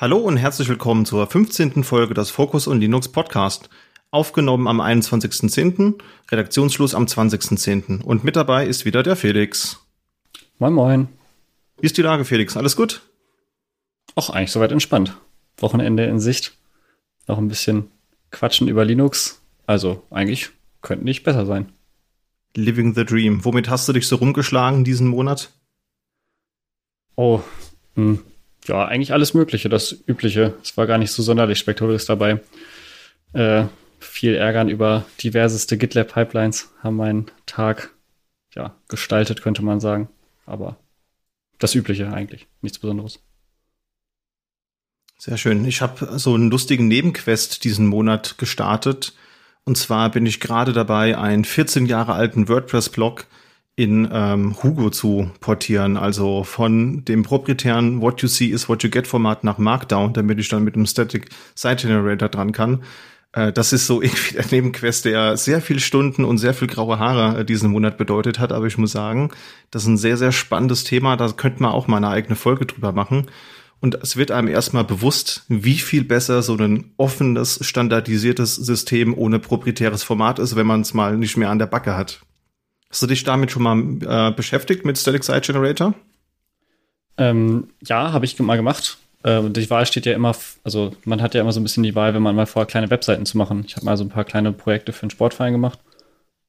Hallo und herzlich willkommen zur 15. Folge des Focus und Linux Podcast. Aufgenommen am 21.10., Redaktionsschluss am 20.10. Und mit dabei ist wieder der Felix. Moin Moin. Wie ist die Lage, Felix? Alles gut? Auch eigentlich soweit entspannt. Wochenende in Sicht. Noch ein bisschen quatschen über Linux. Also eigentlich könnte nicht besser sein. Living the Dream. Womit hast du dich so rumgeschlagen diesen Monat? Oh, hm, ja, eigentlich alles Mögliche, das Übliche. Es war gar nicht so sonderlich spektakulär dabei. Äh, viel Ärgern über diverseste GitLab-Pipelines haben meinen Tag ja, gestaltet, könnte man sagen. Aber das Übliche eigentlich, nichts Besonderes. Sehr schön. Ich habe so einen lustigen Nebenquest diesen Monat gestartet. Und zwar bin ich gerade dabei, einen 14 Jahre alten WordPress-Blog in ähm, Hugo zu portieren, also von dem proprietären What You See is What You Get Format nach Markdown, damit ich dann mit dem Static Site Generator dran kann. Äh, das ist so irgendwie der Nebenquest, der sehr viel Stunden und sehr viel graue Haare äh, diesen Monat bedeutet hat. Aber ich muss sagen, das ist ein sehr, sehr spannendes Thema. Da könnte man auch mal eine eigene Folge drüber machen. Und es wird einem erstmal bewusst, wie viel besser so ein offenes, standardisiertes System ohne proprietäres Format ist, wenn man es mal nicht mehr an der Backe hat. Hast du dich damit schon mal äh, beschäftigt mit Static Site Generator? Ähm, ja, habe ich mal gemacht. Äh, die Wahl steht ja immer, also man hat ja immer so ein bisschen die Wahl, wenn man mal vor, kleine Webseiten zu machen. Ich habe mal so ein paar kleine Projekte für einen Sportverein gemacht.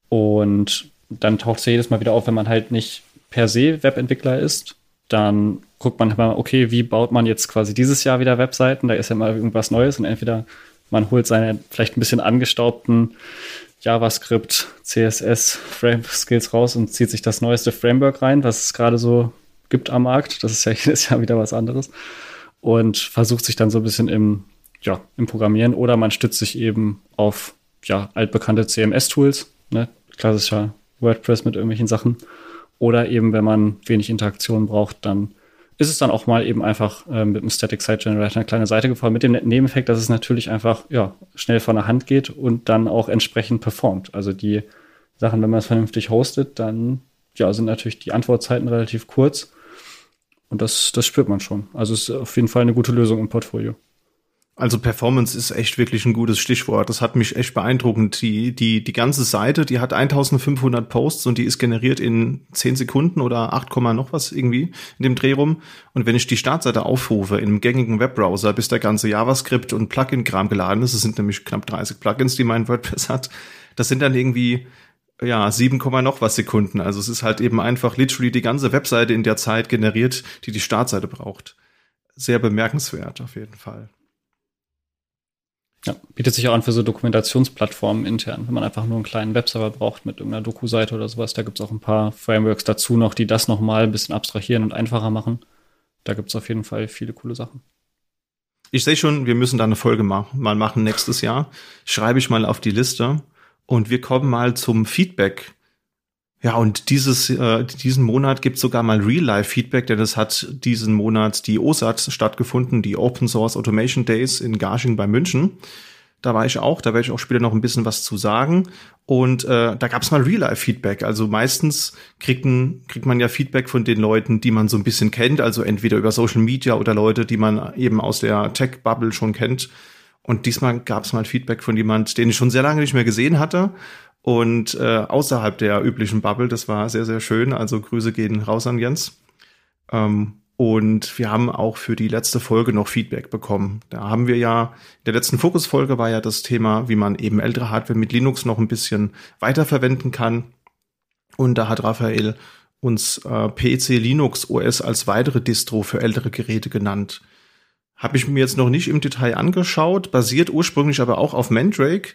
Und dann taucht es ja jedes Mal wieder auf, wenn man halt nicht per se Webentwickler ist, dann guckt man mal, okay, wie baut man jetzt quasi dieses Jahr wieder Webseiten? Da ist ja mal irgendwas Neues und entweder man holt seine vielleicht ein bisschen angestaubten JavaScript, CSS, Frame Skills raus und zieht sich das neueste Framework rein, was es gerade so gibt am Markt. Das ist ja jedes Jahr wieder was anderes. Und versucht sich dann so ein bisschen im, ja, im Programmieren oder man stützt sich eben auf ja, altbekannte CMS-Tools, ne? klassischer WordPress mit irgendwelchen Sachen. Oder eben, wenn man wenig Interaktion braucht, dann ist es dann auch mal eben einfach äh, mit einem Static Site Generator eine kleine Seite gefahren, mit dem Nebeneffekt, dass es natürlich einfach ja, schnell von der Hand geht und dann auch entsprechend performt. Also die Sachen, wenn man es vernünftig hostet, dann ja, sind natürlich die Antwortzeiten relativ kurz. Und das, das spürt man schon. Also es ist auf jeden Fall eine gute Lösung im Portfolio. Also Performance ist echt wirklich ein gutes Stichwort. Das hat mich echt beeindruckend. Die, die, die ganze Seite, die hat 1500 Posts und die ist generiert in 10 Sekunden oder 8, noch was irgendwie in dem Dreh rum. Und wenn ich die Startseite aufrufe in einem gängigen Webbrowser, bis der ganze JavaScript und Plugin-Kram geladen ist, es sind nämlich knapp 30 Plugins, die mein WordPress hat, das sind dann irgendwie ja, 7, noch was Sekunden. Also es ist halt eben einfach literally die ganze Webseite in der Zeit generiert, die die Startseite braucht. Sehr bemerkenswert auf jeden Fall. Ja, bietet sich auch an für so Dokumentationsplattformen intern, wenn man einfach nur einen kleinen Webserver braucht mit irgendeiner Doku-Seite oder sowas. Da gibt's auch ein paar Frameworks dazu noch, die das nochmal ein bisschen abstrahieren und einfacher machen. Da gibt's auf jeden Fall viele coole Sachen. Ich sehe schon, wir müssen da eine Folge mal machen nächstes Jahr. Schreibe ich mal auf die Liste und wir kommen mal zum Feedback. Ja, und dieses, äh, diesen Monat gibt's sogar mal Real-Life-Feedback, denn es hat diesen Monat die OSAT stattgefunden, die Open Source Automation Days in Garching bei München. Da war ich auch, da werde ich auch später noch ein bisschen was zu sagen. Und äh, da gab's mal Real-Life-Feedback. Also meistens kriegt, ein, kriegt man ja Feedback von den Leuten, die man so ein bisschen kennt, also entweder über Social Media oder Leute, die man eben aus der Tech-Bubble schon kennt. Und diesmal gab's mal Feedback von jemand, den ich schon sehr lange nicht mehr gesehen hatte und äh, außerhalb der üblichen Bubble. Das war sehr, sehr schön. Also Grüße gehen raus an Jens. Ähm, und wir haben auch für die letzte Folge noch Feedback bekommen. Da haben wir ja, in der letzten Fokusfolge war ja das Thema, wie man eben ältere Hardware mit Linux noch ein bisschen weiterverwenden kann. Und da hat Raphael uns äh, PC Linux OS als weitere Distro für ältere Geräte genannt. Habe ich mir jetzt noch nicht im Detail angeschaut, basiert ursprünglich aber auch auf Mandrake,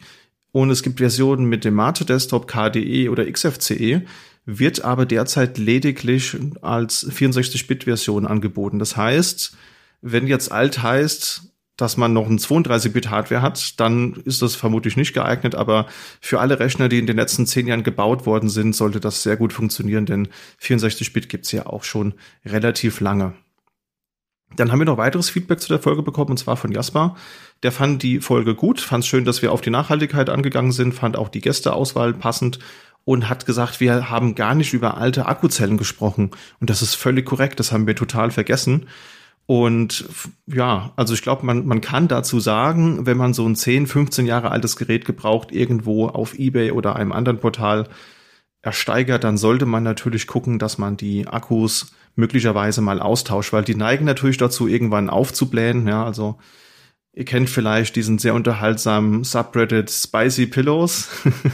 und es gibt Versionen mit dem Mate Desktop KDE oder XFCE, wird aber derzeit lediglich als 64-Bit-Version angeboten. Das heißt, wenn jetzt alt heißt, dass man noch ein 32-Bit-Hardware hat, dann ist das vermutlich nicht geeignet, aber für alle Rechner, die in den letzten zehn Jahren gebaut worden sind, sollte das sehr gut funktionieren, denn 64-Bit gibt's ja auch schon relativ lange. Dann haben wir noch weiteres Feedback zu der Folge bekommen, und zwar von Jasper. Der fand die Folge gut, fand es schön, dass wir auf die Nachhaltigkeit angegangen sind, fand auch die Gästeauswahl passend und hat gesagt, wir haben gar nicht über alte Akkuzellen gesprochen. Und das ist völlig korrekt, das haben wir total vergessen. Und ja, also ich glaube, man, man kann dazu sagen, wenn man so ein 10, 15 Jahre altes Gerät gebraucht, irgendwo auf Ebay oder einem anderen Portal ersteigert, dann sollte man natürlich gucken, dass man die Akkus möglicherweise mal austauscht, weil die neigen natürlich dazu, irgendwann aufzublähen. Ja, also Ihr kennt vielleicht diesen sehr unterhaltsamen Subreddit Spicy Pillows.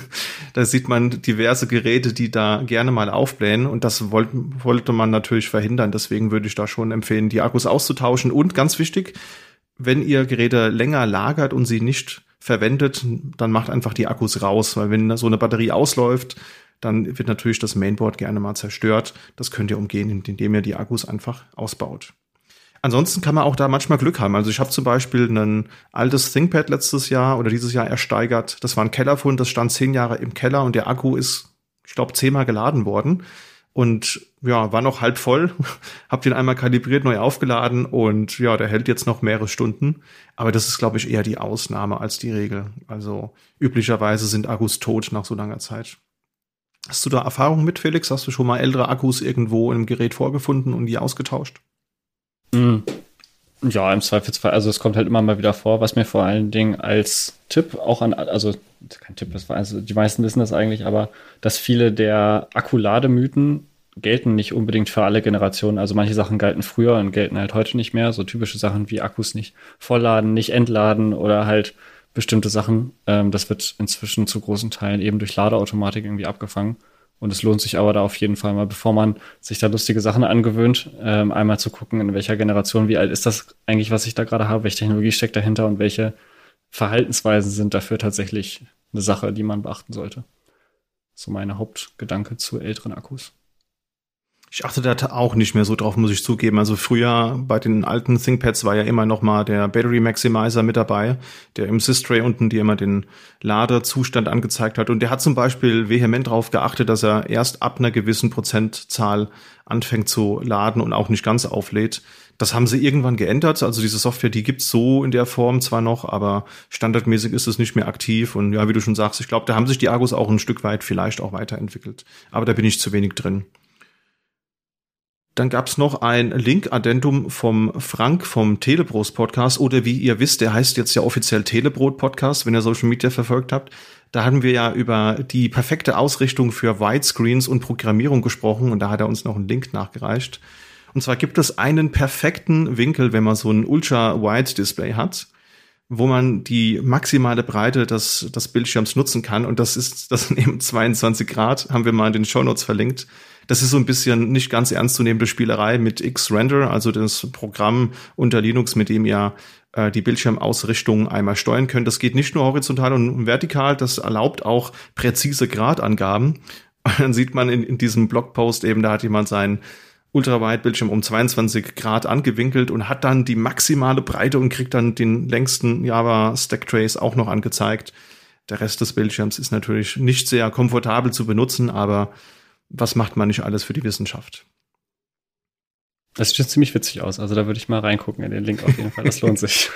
da sieht man diverse Geräte, die da gerne mal aufblähen und das wollt, wollte man natürlich verhindern. Deswegen würde ich da schon empfehlen, die Akkus auszutauschen. Und ganz wichtig, wenn ihr Geräte länger lagert und sie nicht verwendet, dann macht einfach die Akkus raus, weil wenn so eine Batterie ausläuft, dann wird natürlich das Mainboard gerne mal zerstört. Das könnt ihr umgehen, indem ihr die Akkus einfach ausbaut. Ansonsten kann man auch da manchmal Glück haben. Also ich habe zum Beispiel ein altes ThinkPad letztes Jahr oder dieses Jahr ersteigert. Das war ein Kellerfund, das stand zehn Jahre im Keller und der Akku ist, ich glaube, zehnmal geladen worden. Und ja, war noch halb voll. hab den einmal kalibriert, neu aufgeladen und ja, der hält jetzt noch mehrere Stunden. Aber das ist, glaube ich, eher die Ausnahme als die Regel. Also üblicherweise sind Akkus tot nach so langer Zeit. Hast du da Erfahrung mit, Felix? Hast du schon mal ältere Akkus irgendwo im Gerät vorgefunden und die ausgetauscht? Mhm. Ja, im Zweifelsfall. Also es kommt halt immer mal wieder vor, was mir vor allen Dingen als Tipp auch an, also kein Tipp, das war, also die meisten wissen das eigentlich, aber dass viele der Akkulademythen gelten nicht unbedingt für alle Generationen. Also manche Sachen galten früher und gelten halt heute nicht mehr. So typische Sachen wie Akkus nicht vollladen, nicht entladen oder halt bestimmte Sachen. Ähm, das wird inzwischen zu großen Teilen eben durch Ladeautomatik irgendwie abgefangen. Und es lohnt sich aber da auf jeden Fall mal, bevor man sich da lustige Sachen angewöhnt, ähm, einmal zu gucken, in welcher Generation, wie alt ist das eigentlich, was ich da gerade habe, welche Technologie steckt dahinter und welche Verhaltensweisen sind dafür tatsächlich eine Sache, die man beachten sollte. So meine Hauptgedanke zu älteren Akkus. Ich achte da auch nicht mehr so drauf, muss ich zugeben. Also früher bei den alten ThinkPads war ja immer noch mal der Battery Maximizer mit dabei, der im Systray unten dir immer den Ladezustand angezeigt hat. Und der hat zum Beispiel vehement darauf geachtet, dass er erst ab einer gewissen Prozentzahl anfängt zu laden und auch nicht ganz auflädt. Das haben sie irgendwann geändert. Also diese Software, die gibt's so in der Form zwar noch, aber standardmäßig ist es nicht mehr aktiv. Und ja, wie du schon sagst, ich glaube, da haben sich die Akkus auch ein Stück weit vielleicht auch weiterentwickelt. Aber da bin ich zu wenig drin. Dann gab's noch ein Link-Addendum vom Frank vom Telebros Podcast oder wie ihr wisst, der heißt jetzt ja offiziell Telebrot Podcast, wenn ihr Social Media verfolgt habt. Da hatten wir ja über die perfekte Ausrichtung für Widescreens und Programmierung gesprochen und da hat er uns noch einen Link nachgereicht. Und zwar gibt es einen perfekten Winkel, wenn man so ein Ultra-Wide-Display hat, wo man die maximale Breite des, des Bildschirms nutzen kann. Und das ist, das sind eben 22 Grad, haben wir mal in den Show Notes verlinkt. Das ist so ein bisschen nicht ganz ernst zu nehmende Spielerei mit X-Render, also das Programm unter Linux, mit dem ihr äh, die Bildschirmausrichtung einmal steuern könnt. Das geht nicht nur horizontal und vertikal, das erlaubt auch präzise Gradangaben. Und dann sieht man in, in diesem Blogpost eben, da hat jemand seinen Ultrawide-Bildschirm um 22 Grad angewinkelt und hat dann die maximale Breite und kriegt dann den längsten Java Stack Trace auch noch angezeigt. Der Rest des Bildschirms ist natürlich nicht sehr komfortabel zu benutzen, aber was macht man nicht alles für die Wissenschaft? Das sieht ziemlich witzig aus. Also da würde ich mal reingucken in den Link auf jeden Fall. Das lohnt sich.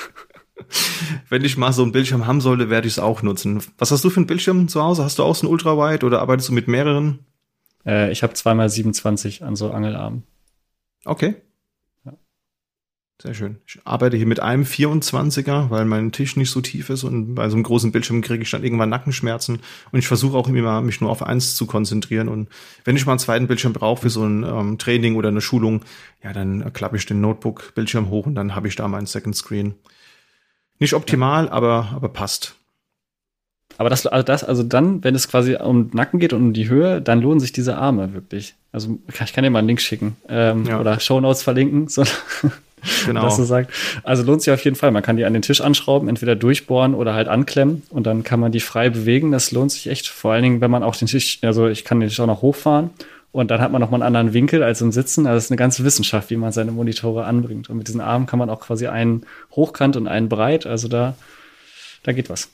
Wenn ich mal so einen Bildschirm haben sollte, werde ich es auch nutzen. Was hast du für einen Bildschirm zu Hause? Hast du auch so einen Ultrawide oder arbeitest du mit mehreren? Äh, ich habe zweimal 27 an so Angelarmen. Okay. Sehr schön. Ich arbeite hier mit einem 24er, weil mein Tisch nicht so tief ist und bei so einem großen Bildschirm kriege ich dann irgendwann Nackenschmerzen und ich versuche auch immer, mich nur auf eins zu konzentrieren und wenn ich mal einen zweiten Bildschirm brauche für so ein ähm, Training oder eine Schulung, ja, dann klappe ich den Notebook-Bildschirm hoch und dann habe ich da meinen Second Screen. Nicht optimal, aber, aber passt. Aber das, also das, also dann, wenn es quasi um Nacken geht und um die Höhe, dann lohnen sich diese Arme wirklich. Also ich kann dir mal einen Link schicken ähm, ja. oder Show Notes verlinken. So. Genau. Dass du sagst. Also lohnt sich auf jeden Fall. Man kann die an den Tisch anschrauben, entweder durchbohren oder halt anklemmen und dann kann man die frei bewegen. Das lohnt sich echt. Vor allen Dingen, wenn man auch den Tisch, also ich kann den Tisch auch noch hochfahren und dann hat man noch mal einen anderen Winkel als im Sitzen. Also es ist eine ganze Wissenschaft, wie man seine Monitore anbringt. Und mit diesen Armen kann man auch quasi einen hochkant und einen breit. Also da, da geht was.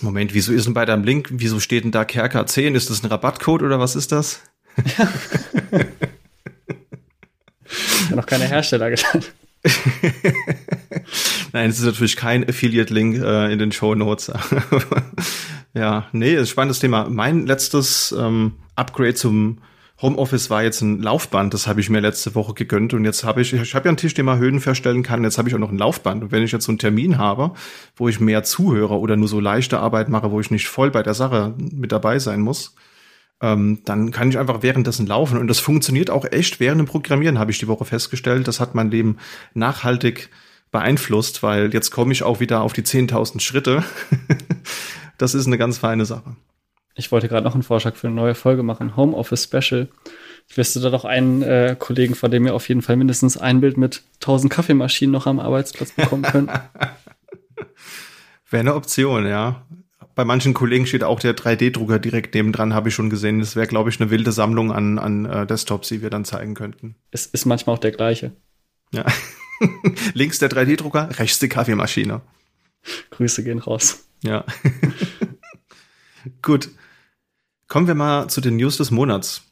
Moment, wieso ist denn bei deinem Link, wieso steht denn da Kerker 10? Ist das ein Rabattcode oder was ist das? Ja. noch keine Hersteller genannt. Nein, es ist natürlich kein Affiliate-Link äh, in den Show Notes. ja, nee, ist ein spannendes Thema. Mein letztes ähm, Upgrade zum Homeoffice war jetzt ein Laufband, das habe ich mir letzte Woche gegönnt und jetzt habe ich, ich habe ja einen Tisch, den man Höhen verstellen kann, jetzt habe ich auch noch ein Laufband und wenn ich jetzt so einen Termin habe, wo ich mehr zuhöre oder nur so leichte Arbeit mache, wo ich nicht voll bei der Sache mit dabei sein muss, ähm, dann kann ich einfach währenddessen laufen und das funktioniert auch echt während dem Programmieren, habe ich die Woche festgestellt, das hat mein Leben nachhaltig beeinflusst, weil jetzt komme ich auch wieder auf die 10.000 Schritte. das ist eine ganz feine Sache. Ich wollte gerade noch einen Vorschlag für eine neue Folge machen. Homeoffice Special. Ich wüsste da doch einen äh, Kollegen, von dem wir auf jeden Fall mindestens ein Bild mit 1000 Kaffeemaschinen noch am Arbeitsplatz bekommen können. wäre eine Option, ja. Bei manchen Kollegen steht auch der 3D-Drucker direkt nebendran, habe ich schon gesehen. Das wäre, glaube ich, eine wilde Sammlung an, an äh, Desktops, die wir dann zeigen könnten. Es ist manchmal auch der gleiche. Ja. Links der 3D-Drucker, rechts die Kaffeemaschine. Grüße gehen raus. Ja. Gut. Kommen wir mal zu den News des Monats.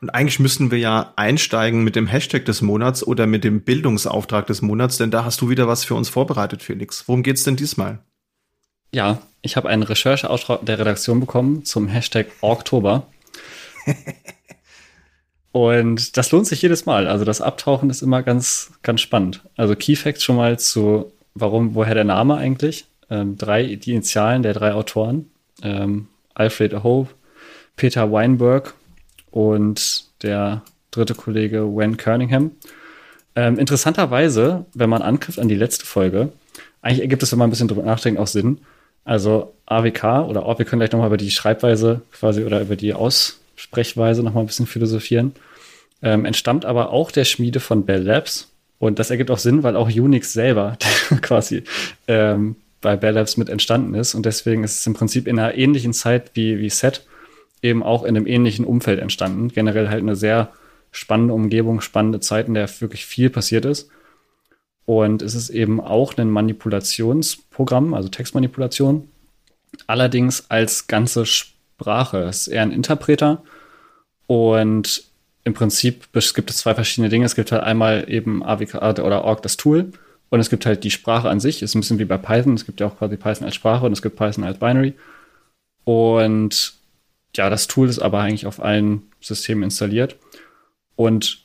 Und eigentlich müssten wir ja einsteigen mit dem Hashtag des Monats oder mit dem Bildungsauftrag des Monats, denn da hast du wieder was für uns vorbereitet, Felix. Worum geht's denn diesmal? Ja, ich habe einen Rechercheauftrag der Redaktion bekommen zum Hashtag Oktober. Und das lohnt sich jedes Mal. Also das Abtauchen ist immer ganz, ganz spannend. Also Key Facts schon mal zu, warum, woher der Name eigentlich? Ähm, drei, die Initialen der drei Autoren. Ähm, Alfred Aho, Peter Weinberg und der dritte Kollege Wen Kerningham. Ähm, interessanterweise, wenn man anknüpft an die letzte Folge, eigentlich ergibt es, wenn man ein bisschen drüber nachdenkt, auch Sinn. Also AWK oder auch, wir können gleich nochmal über die Schreibweise quasi oder über die Aus, Sprechweise noch mal ein bisschen philosophieren. Ähm, entstammt aber auch der Schmiede von Bell Labs. Und das ergibt auch Sinn, weil auch Unix selber quasi ähm, bei Bell Labs mit entstanden ist. Und deswegen ist es im Prinzip in einer ähnlichen Zeit wie, wie Set eben auch in einem ähnlichen Umfeld entstanden. Generell halt eine sehr spannende Umgebung, spannende Zeit, in der wirklich viel passiert ist. Und es ist eben auch ein Manipulationsprogramm, also Textmanipulation. Allerdings als ganze Sprache. Es ist eher ein Interpreter. Und im Prinzip gibt es zwei verschiedene Dinge. Es gibt halt einmal eben AWK oder Org das Tool. Und es gibt halt die Sprache an sich. Ist ein bisschen wie bei Python. Es gibt ja auch quasi Python als Sprache und es gibt Python als Binary. Und ja, das Tool ist aber eigentlich auf allen Systemen installiert. Und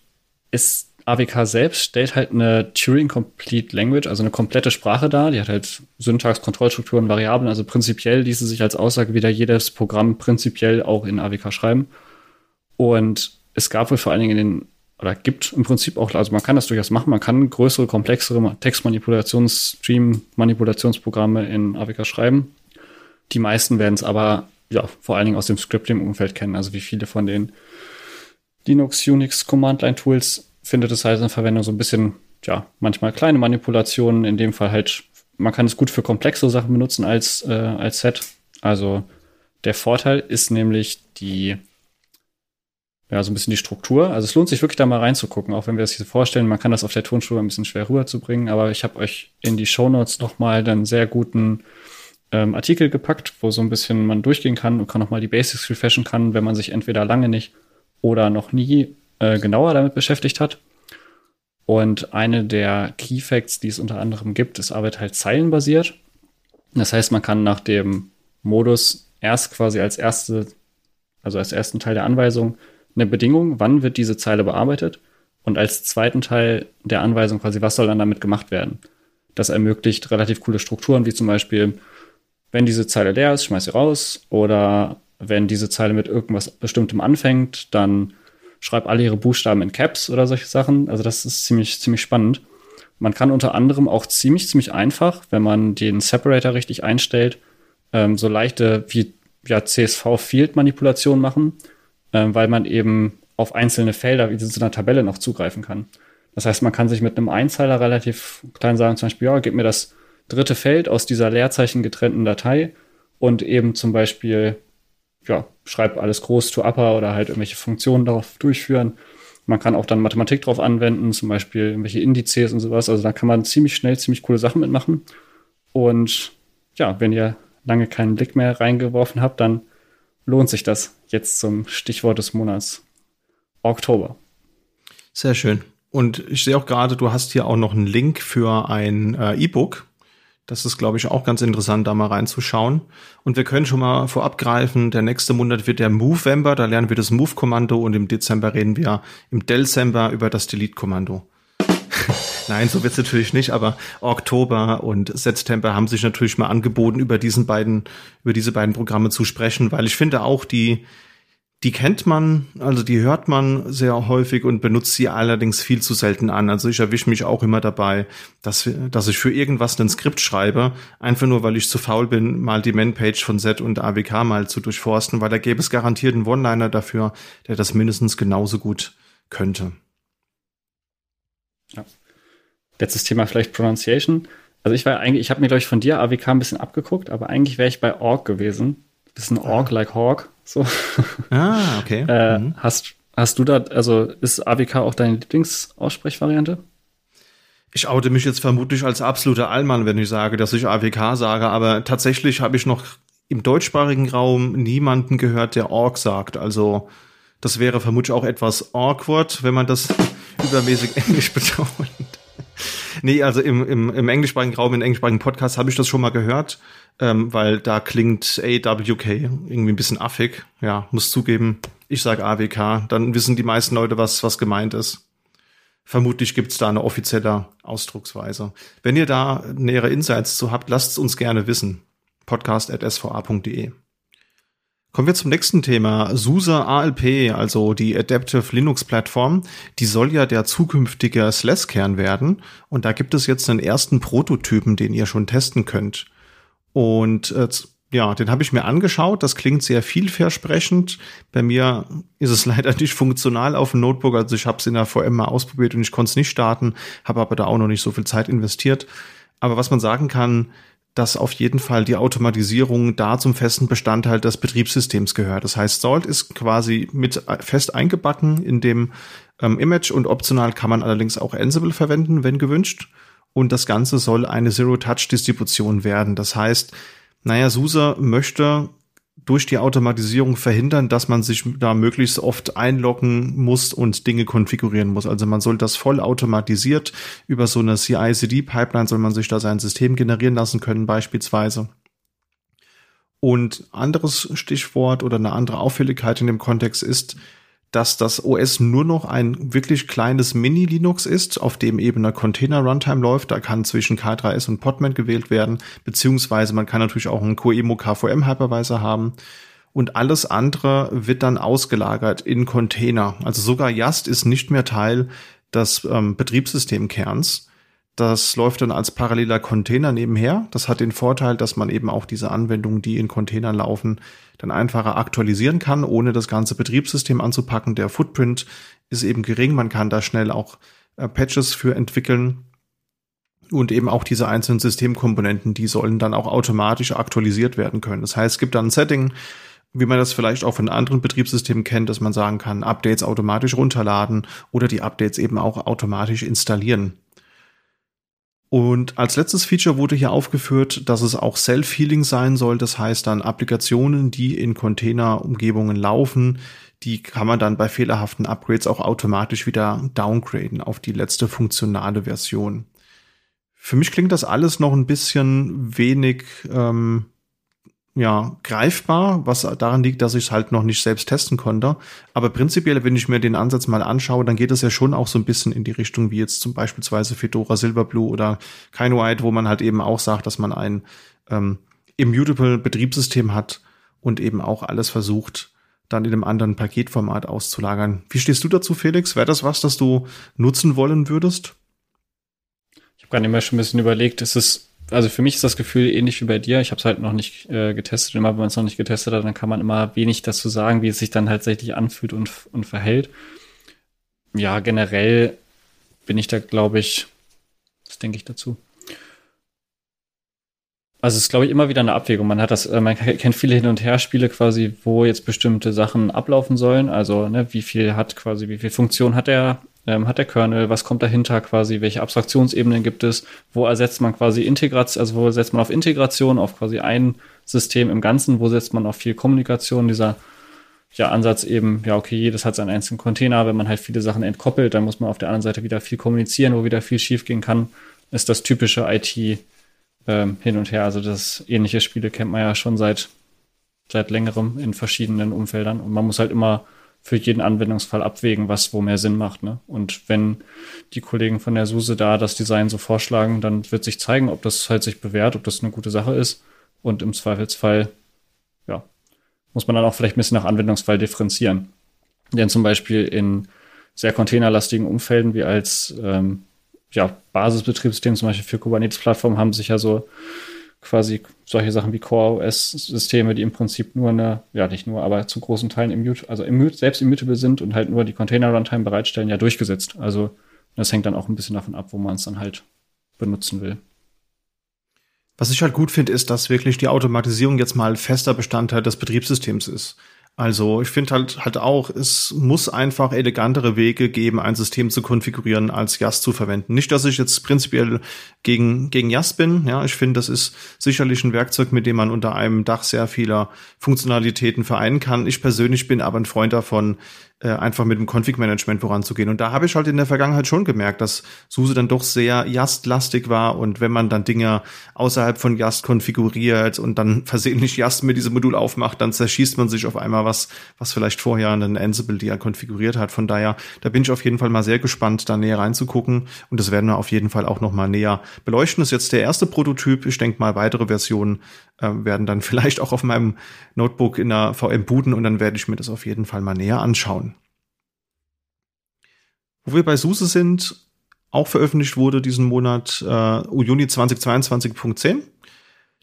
ist AWK selbst stellt halt eine Turing Complete Language, also eine komplette Sprache dar. Die hat halt Syntax, Kontrollstrukturen, Variablen. Also prinzipiell ließe sich als Aussage wieder jedes Programm prinzipiell auch in AWK schreiben. Und es gab wohl vor allen Dingen in den, oder gibt im Prinzip auch, also man kann das durchaus machen. Man kann größere, komplexere Textmanipulations-, Stream-Manipulationsprogramme in AWK schreiben. Die meisten werden es aber, ja, vor allen Dingen aus dem Scripting-Umfeld kennen. Also wie viele von den Linux, Unix, Command-Line-Tools findet es halt in Verwendung so ein bisschen, ja, manchmal kleine Manipulationen, in dem Fall halt, man kann es gut für komplexe Sachen benutzen als, äh, als Set. Also der Vorteil ist nämlich die, ja, so ein bisschen die Struktur. Also es lohnt sich wirklich da mal reinzugucken, auch wenn wir das hier vorstellen. Man kann das auf der Tonspur ein bisschen schwer rüberzubringen, aber ich habe euch in die Shownotes nochmal dann sehr guten ähm, Artikel gepackt, wo so ein bisschen man durchgehen kann und kann nochmal die Basics refreshen kann, wenn man sich entweder lange nicht oder noch nie äh, genauer damit beschäftigt hat. Und eine der Key Facts, die es unter anderem gibt, ist Arbeit halt zeilenbasiert. Das heißt, man kann nach dem Modus erst quasi als erste, also als ersten Teil der Anweisung eine Bedingung, wann wird diese Zeile bearbeitet und als zweiten Teil der Anweisung quasi, was soll dann damit gemacht werden. Das ermöglicht relativ coole Strukturen, wie zum Beispiel, wenn diese Zeile leer ist, schmeiß sie raus oder wenn diese Zeile mit irgendwas Bestimmtem anfängt, dann schreibe alle ihre Buchstaben in Caps oder solche Sachen. Also das ist ziemlich, ziemlich spannend. Man kann unter anderem auch ziemlich, ziemlich einfach, wenn man den Separator richtig einstellt, ähm, so leichte wie ja, CSV-Field-Manipulation machen, ähm, weil man eben auf einzelne Felder wie in so einer Tabelle noch zugreifen kann. Das heißt, man kann sich mit einem Einzeiler relativ klein sagen, zum Beispiel, ja, gib mir das dritte Feld aus dieser Leerzeichen getrennten Datei und eben zum Beispiel ja, schreib alles groß to upper oder halt irgendwelche Funktionen darauf durchführen. Man kann auch dann Mathematik drauf anwenden, zum Beispiel irgendwelche Indizes und sowas. Also da kann man ziemlich schnell ziemlich coole Sachen mitmachen. Und ja, wenn ihr lange keinen Blick mehr reingeworfen habt, dann lohnt sich das jetzt zum Stichwort des Monats Oktober. Sehr schön. Und ich sehe auch gerade, du hast hier auch noch einen Link für ein äh, E-Book Das ist, glaube ich, auch ganz interessant, da mal reinzuschauen. Und wir können schon mal vorab greifen, der nächste Monat wird der Movember, da lernen wir das Move-Kommando und im Dezember reden wir im December über das Delete-Kommando. Nein, so wird's natürlich nicht, aber Oktober und September haben sich natürlich mal angeboten, über diesen beiden, über diese beiden Programme zu sprechen, weil ich finde auch die, die kennt man, also die hört man sehr häufig und benutzt sie allerdings viel zu selten an. Also ich erwische mich auch immer dabei, dass, dass ich für irgendwas ein Skript schreibe, einfach nur, weil ich zu faul bin, mal die Manpage von Z und AWK mal zu durchforsten, weil da gäbe es garantiert einen One-Liner dafür, der das mindestens genauso gut könnte. Ja. Letztes Thema vielleicht Pronunciation. Also ich war eigentlich, ich habe mir, glaube ich, von dir AWK ein bisschen abgeguckt, aber eigentlich wäre ich bei Org gewesen. Bisschen Org like Hawk. So. Ah, okay. äh, mhm. Hast, hast du da, also ist AWK auch deine Lieblingsaussprechvariante? Ich oute mich jetzt vermutlich als absoluter Allmann, wenn ich sage, dass ich AWK sage, aber tatsächlich habe ich noch im deutschsprachigen Raum niemanden gehört, der Org sagt. Also das wäre vermutlich auch etwas awkward, wenn man das übermäßig englisch betont. Nee, also im, im, im englischsprachigen Raum, in englischsprachigen Podcast habe ich das schon mal gehört ähm, weil da klingt AWK irgendwie ein bisschen affig. Ja, muss zugeben, ich sage AWK, dann wissen die meisten Leute, was, was gemeint ist. Vermutlich gibt's da eine offizielle Ausdrucksweise. Wenn ihr da nähere Insights zu habt, lasst es uns gerne wissen. podcast.sva.de Kommen wir zum nächsten Thema. SUSE ALP, also die Adaptive Linux Plattform, die soll ja der zukünftige SLES-Kern werden. Und da gibt es jetzt einen ersten Prototypen, den ihr schon testen könnt. Und äh, ja, den habe ich mir angeschaut. Das klingt sehr vielversprechend. Bei mir ist es leider nicht funktional auf dem Notebook. Also ich habe es in der VM mal ausprobiert und ich konnte es nicht starten, habe aber da auch noch nicht so viel Zeit investiert. Aber was man sagen kann, dass auf jeden Fall die Automatisierung da zum festen Bestandteil des Betriebssystems gehört. Das heißt, Salt ist quasi mit fest eingebacken in dem ähm, Image und optional kann man allerdings auch Ansible verwenden, wenn gewünscht und das Ganze soll eine Zero-Touch-Distribution werden. Das heißt, naja, SUSE möchte durch die Automatisierung verhindern, dass man sich da möglichst oft einloggen muss und Dinge konfigurieren muss. Also man soll das voll automatisiert über so eine CI-CD-Pipeline soll man sich da sein System generieren lassen können beispielsweise. Und anderes Stichwort oder eine andere Auffälligkeit in dem Kontext ist, dass das OS nur noch ein wirklich kleines Mini-Linux ist, auf dem eben eine Container-Runtime läuft. Da kann zwischen K3S und Podman gewählt werden, beziehungsweise man kann natürlich auch einen QEMU KVM Hypervisor haben. Und alles andere wird dann ausgelagert in Container. Also sogar Yast ist nicht mehr Teil des ähm, Betriebssystemkerns. Das läuft dann als paralleler Container nebenher. Das hat den Vorteil, dass man eben auch diese Anwendungen, die in Containern laufen, dann einfacher aktualisieren kann, ohne das ganze Betriebssystem anzupacken. Der Footprint ist eben gering. Man kann da schnell auch äh, Patches für entwickeln. Und eben auch diese einzelnen Systemkomponenten, die sollen dann auch automatisch aktualisiert werden können. Das heißt, es gibt dann ein Setting, wie man das vielleicht auch von anderen Betriebssystemen kennt, dass man sagen kann, Updates automatisch runterladen oder die Updates eben auch automatisch installieren. Und als letztes Feature wurde hier aufgeführt, dass es auch Self-Healing sein soll. Das heißt dann Applikationen, die in Container-Umgebungen laufen, die kann man dann bei fehlerhaften Upgrades auch automatisch wieder downgraden auf die letzte funktionale Version. Für mich klingt das alles noch ein bisschen wenig ähm, ja, greifbar, was daran liegt, dass ich es halt noch nicht selbst testen konnte. Aber prinzipiell, wenn ich mir den Ansatz mal anschaue, dann geht es ja schon auch so ein bisschen in die Richtung wie jetzt zum Beispiel Fedora Silverblue oder White, wo man halt eben auch sagt, dass man ein ähm, immutable Betriebssystem hat und eben auch alles versucht, dann in einem anderen Paketformat auszulagern. Wie stehst du dazu, Felix? Wäre das was, das du nutzen wollen würdest? Ich habe gerade immer schon ein bisschen überlegt, ist es also für mich ist das Gefühl ähnlich wie bei dir. Ich habe es halt noch nicht äh, getestet. Immer wenn man es noch nicht getestet hat, dann kann man immer wenig dazu sagen, wie es sich dann tatsächlich anfühlt und, und verhält. Ja, generell bin ich da, glaube ich, was denke ich dazu? Also es ist, glaube ich, immer wieder eine Abwägung. Man hat das, äh, man kennt viele Hin- und Her-Spiele quasi, wo jetzt bestimmte Sachen ablaufen sollen. Also, ne, wie viel hat quasi, wie viel Funktion hat der ähm, hat der Kernel, was kommt dahinter quasi, welche Abstraktionsebenen gibt es, wo ersetzt man quasi Integration, also wo setzt man auf Integration, auf quasi ein System im Ganzen, wo setzt man auf viel Kommunikation, dieser ja, Ansatz eben, ja, okay, jedes hat seinen einzelnen Container, wenn man halt viele Sachen entkoppelt, dann muss man auf der anderen Seite wieder viel kommunizieren, wo wieder viel schiefgehen kann, ist das typische IT, ähm, hin und her. Also das ähnliche Spiele kennt man ja schon seit, seit längerem in verschiedenen Umfeldern. Und man muss halt immer für jeden Anwendungsfall abwägen, was wo mehr Sinn macht. Ne? Und wenn die Kollegen von der SUSE da das Design so vorschlagen, dann wird sich zeigen, ob das halt sich bewährt, ob das eine gute Sache ist. Und im Zweifelsfall, ja, muss man dann auch vielleicht ein bisschen nach Anwendungsfall differenzieren. Denn zum Beispiel in sehr containerlastigen Umfelden wie als ähm, ja, Basisbetriebssystem, zum Beispiel für Kubernetes-Plattformen, haben sich ja so quasi solche Sachen wie Core-OS-Systeme, die im Prinzip nur eine, ja nicht nur, aber zu großen Teilen immut, also immut, selbst immutable sind und halt nur die Container-Runtime bereitstellen, ja durchgesetzt. Also das hängt dann auch ein bisschen davon ab, wo man es dann halt benutzen will. Was ich halt gut finde, ist, dass wirklich die Automatisierung jetzt mal fester Bestandteil des Betriebssystems ist. Also ich finde halt halt auch, es muss einfach elegantere Wege geben, ein System zu konfigurieren, als Yast zu verwenden. Nicht, dass ich jetzt prinzipiell gegen gegen Yast bin. Ja, ich finde, das ist sicherlich ein Werkzeug, mit dem man unter einem Dach sehr vieler Funktionalitäten vereinen kann. Ich persönlich bin aber ein Freund davon, einfach mit dem Config-Management voranzugehen. Und da habe ich halt in der Vergangenheit schon gemerkt, dass SUSE dann doch sehr Yast-lastig war und wenn man dann Dinge außerhalb von Yast konfiguriert und dann versehentlich Yast mit diesem Modul aufmacht, dann zerschießt man sich auf einmal was, was vielleicht vorher einen Ansible die er konfiguriert hat. Von daher, da bin ich auf jeden Fall mal sehr gespannt, da näher reinzugucken und das werden wir auf jeden Fall auch noch mal näher beleuchten. Das ist jetzt der erste Prototyp. Ich denke mal, weitere Versionen äh, werden dann vielleicht auch auf meinem Notebook in der VM booten und dann werde ich mir das auf jeden Fall mal näher anschauen. Wo wir bei SUSE sind, auch veröffentlicht wurde diesen Monat äh, Juni 2022.10.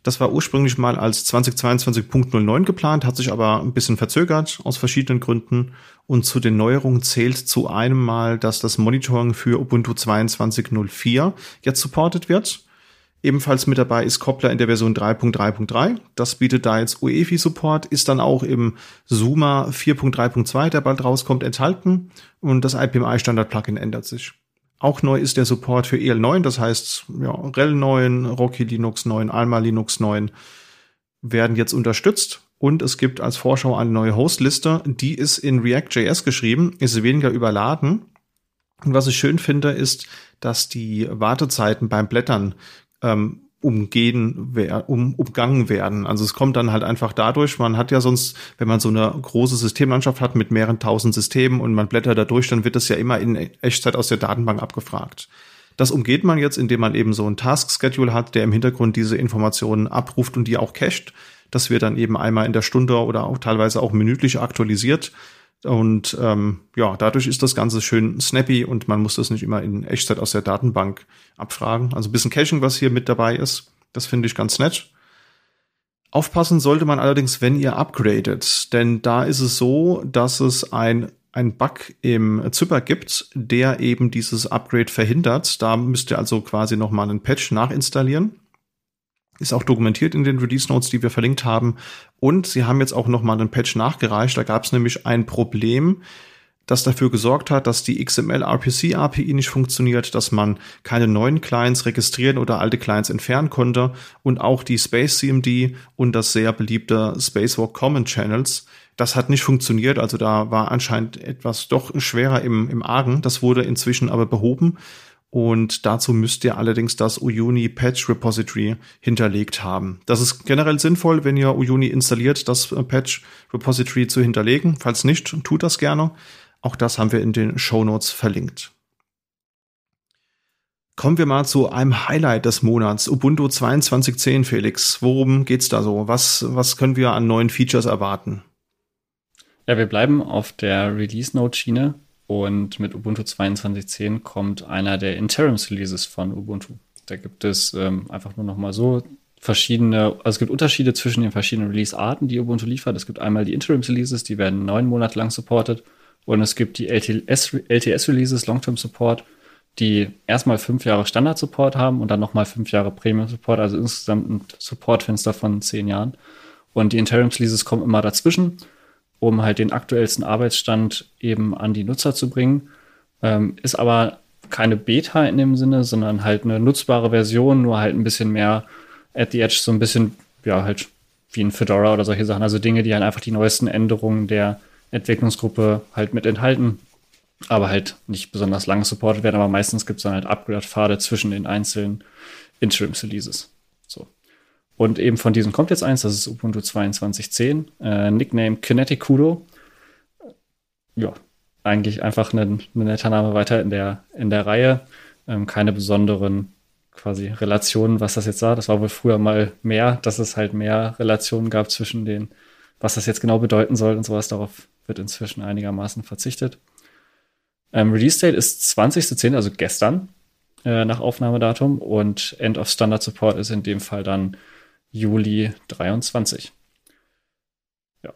Das war ursprünglich mal als 2022.09 geplant, hat sich aber ein bisschen verzögert aus verschiedenen Gründen. Und zu den Neuerungen zählt zu einem Mal, dass das Monitoring für Ubuntu 22.04 jetzt supported wird. Ebenfalls mit dabei ist Koppler in der Version 3.3.3. Das bietet da jetzt UEFI-Support, ist dann auch im Zuma 4.3.2, der bald rauskommt, enthalten. Und das IPMI-Standard-Plugin ändert sich. Auch neu ist der Support für EL9, das heißt, ja, RHEL 9, Rocky Linux 9, Alma Linux 9 werden jetzt unterstützt. Und es gibt als Vorschau eine neue Hostliste, die ist in React.js geschrieben, ist weniger überladen. Und was ich schön finde, ist, dass die Wartezeiten beim Blättern ähm, umgehen, um, umgangen werden. Also es kommt dann halt einfach dadurch, man hat ja sonst, wenn man so eine große Systemlandschaft hat mit mehreren tausend Systemen und man blättert da durch, dann wird das ja immer in Echtzeit aus der Datenbank abgefragt. Das umgeht man jetzt, indem man eben so ein Task-Schedule hat, der im Hintergrund diese Informationen abruft und die auch cached. Das wird dann eben einmal in der Stunde oder auch teilweise auch minütlich aktualisiert. Und ähm, ja, dadurch ist das Ganze schön snappy und man muss das nicht immer in Echtzeit aus der Datenbank abfragen. Also ein bisschen Caching, was hier mit dabei ist, das finde ich ganz nett. Aufpassen sollte man allerdings, wenn ihr upgradet, denn da ist es so, dass es ein ein Bug im Zypper gibt, der eben dieses Upgrade verhindert. Da müsst ihr also quasi nochmal einen Patch nachinstallieren. Ist auch dokumentiert in den Release Notes, die wir verlinkt haben. Und sie haben jetzt auch noch mal einen Patch nachgereicht. Da gab es nämlich ein Problem, das dafür gesorgt hat, dass die XML RPC API nicht funktioniert, dass man keine neuen Clients registrieren oder alte Clients entfernen konnte und auch die Space CMD und das sehr beliebte Spacewalk Common Channels. Das hat nicht funktioniert, also da war anscheinend etwas doch schwerer im, im Argen. Das wurde inzwischen aber behoben und dazu müsst ihr allerdings das Uyuni Patch Repository hinterlegt haben. Das ist generell sinnvoll, wenn ihr Uyuni installiert, das äh, Patch Repository zu hinterlegen. Falls nicht, tut das gerne. Auch das haben wir in den Show Notes verlinkt. Kommen wir mal zu einem Highlight des Monats, Ubuntu 22.10, Felix. Worum geht's da so? Was, was können wir an neuen Features erwarten? Ja, wir bleiben auf der Release Note Schiene und mit Ubuntu 22.10 kommt einer der Interims-Releases von Ubuntu. Da gibt es ähm, einfach nur noch mal so verschiedene, also es gibt Unterschiede zwischen den verschiedenen Release-Arten, die Ubuntu liefert. Es gibt einmal die Interims-Releases, die werden neun Monate lang supported. Und es gibt die LTS-Releases, Long-Term Support, die erstmal fünf Jahre Standard-Support haben und dann nochmal fünf Jahre Premium-Support, also insgesamt ein Supportfenster von zehn Jahren. Und die Interims-Releases kommen immer dazwischen um halt den aktuellsten Arbeitsstand eben an die Nutzer zu bringen. Ähm, ist aber keine Beta in dem Sinne, sondern halt eine nutzbare Version, nur halt ein bisschen mehr at the edge, so ein bisschen, ja, halt wie ein Fedora oder solche Sachen. Also Dinge, die halt einfach die neuesten Änderungen der Entwicklungsgruppe halt mit enthalten, aber halt nicht besonders lange supportet werden. Aber meistens gibt es dann halt Upgrade-Pfade zwischen den einzelnen Interims-Releases. Und eben von diesem kommt jetzt eins, das ist Ubuntu 22.10, äh, Nickname Kinetic Kudo. Ja, eigentlich einfach ein, ein netter Name weiter in der, in der Reihe. Ähm, keine besonderen quasi Relationen, was das jetzt war. Das war wohl früher mal mehr, dass es halt mehr Relationen gab zwischen den, was das jetzt genau bedeuten soll und sowas. Darauf wird inzwischen einigermaßen verzichtet. Ähm, Release Date ist 20.10., also gestern äh, nach Aufnahmedatum und End of Standard Support ist in dem Fall dann Juli 23. Ja.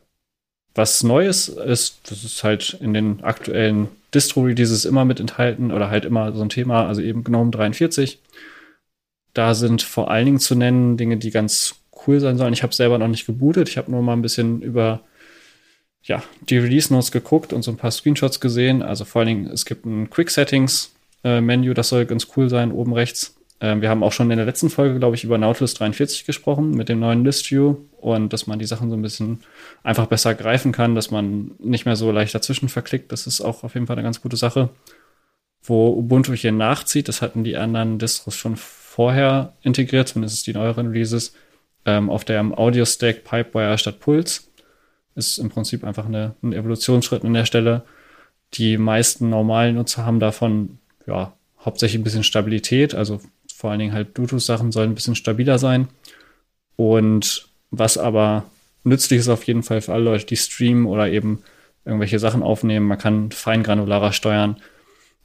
Was Neues ist, das ist halt in den aktuellen Distro-Releases immer mit enthalten oder halt immer so ein Thema, also eben GNOME 43. Da sind vor allen Dingen zu nennen Dinge, die ganz cool sein sollen. Ich habe selber noch nicht gebootet. Ich habe nur mal ein bisschen über ja, die Release Notes geguckt und so ein paar Screenshots gesehen. Also vor allen Dingen, es gibt ein Quick Settings äh, Menü, das soll ganz cool sein, oben rechts. Ähm, wir haben auch schon in der letzten Folge, glaube ich, über Nautilus 43 gesprochen mit dem neuen List View und dass man die Sachen so ein bisschen einfach besser greifen kann, dass man nicht mehr so leicht dazwischen verklickt. Das ist auch auf jeden Fall eine ganz gute Sache. Wo Ubuntu hier nachzieht, das hatten die anderen Distros schon vorher integriert, zumindest die neueren Releases, ähm, auf der Audio-Stack Pipewire statt Puls. Ist im Prinzip einfach eine, ein Evolutionsschritt an der Stelle. Die meisten normalen Nutzer haben davon ja, hauptsächlich ein bisschen Stabilität, also vor allen Dingen halt Bluetooth-Sachen sollen ein bisschen stabiler sein. Und was aber nützlich ist auf jeden Fall für alle Leute, die streamen oder eben irgendwelche Sachen aufnehmen. Man kann fein granularer steuern,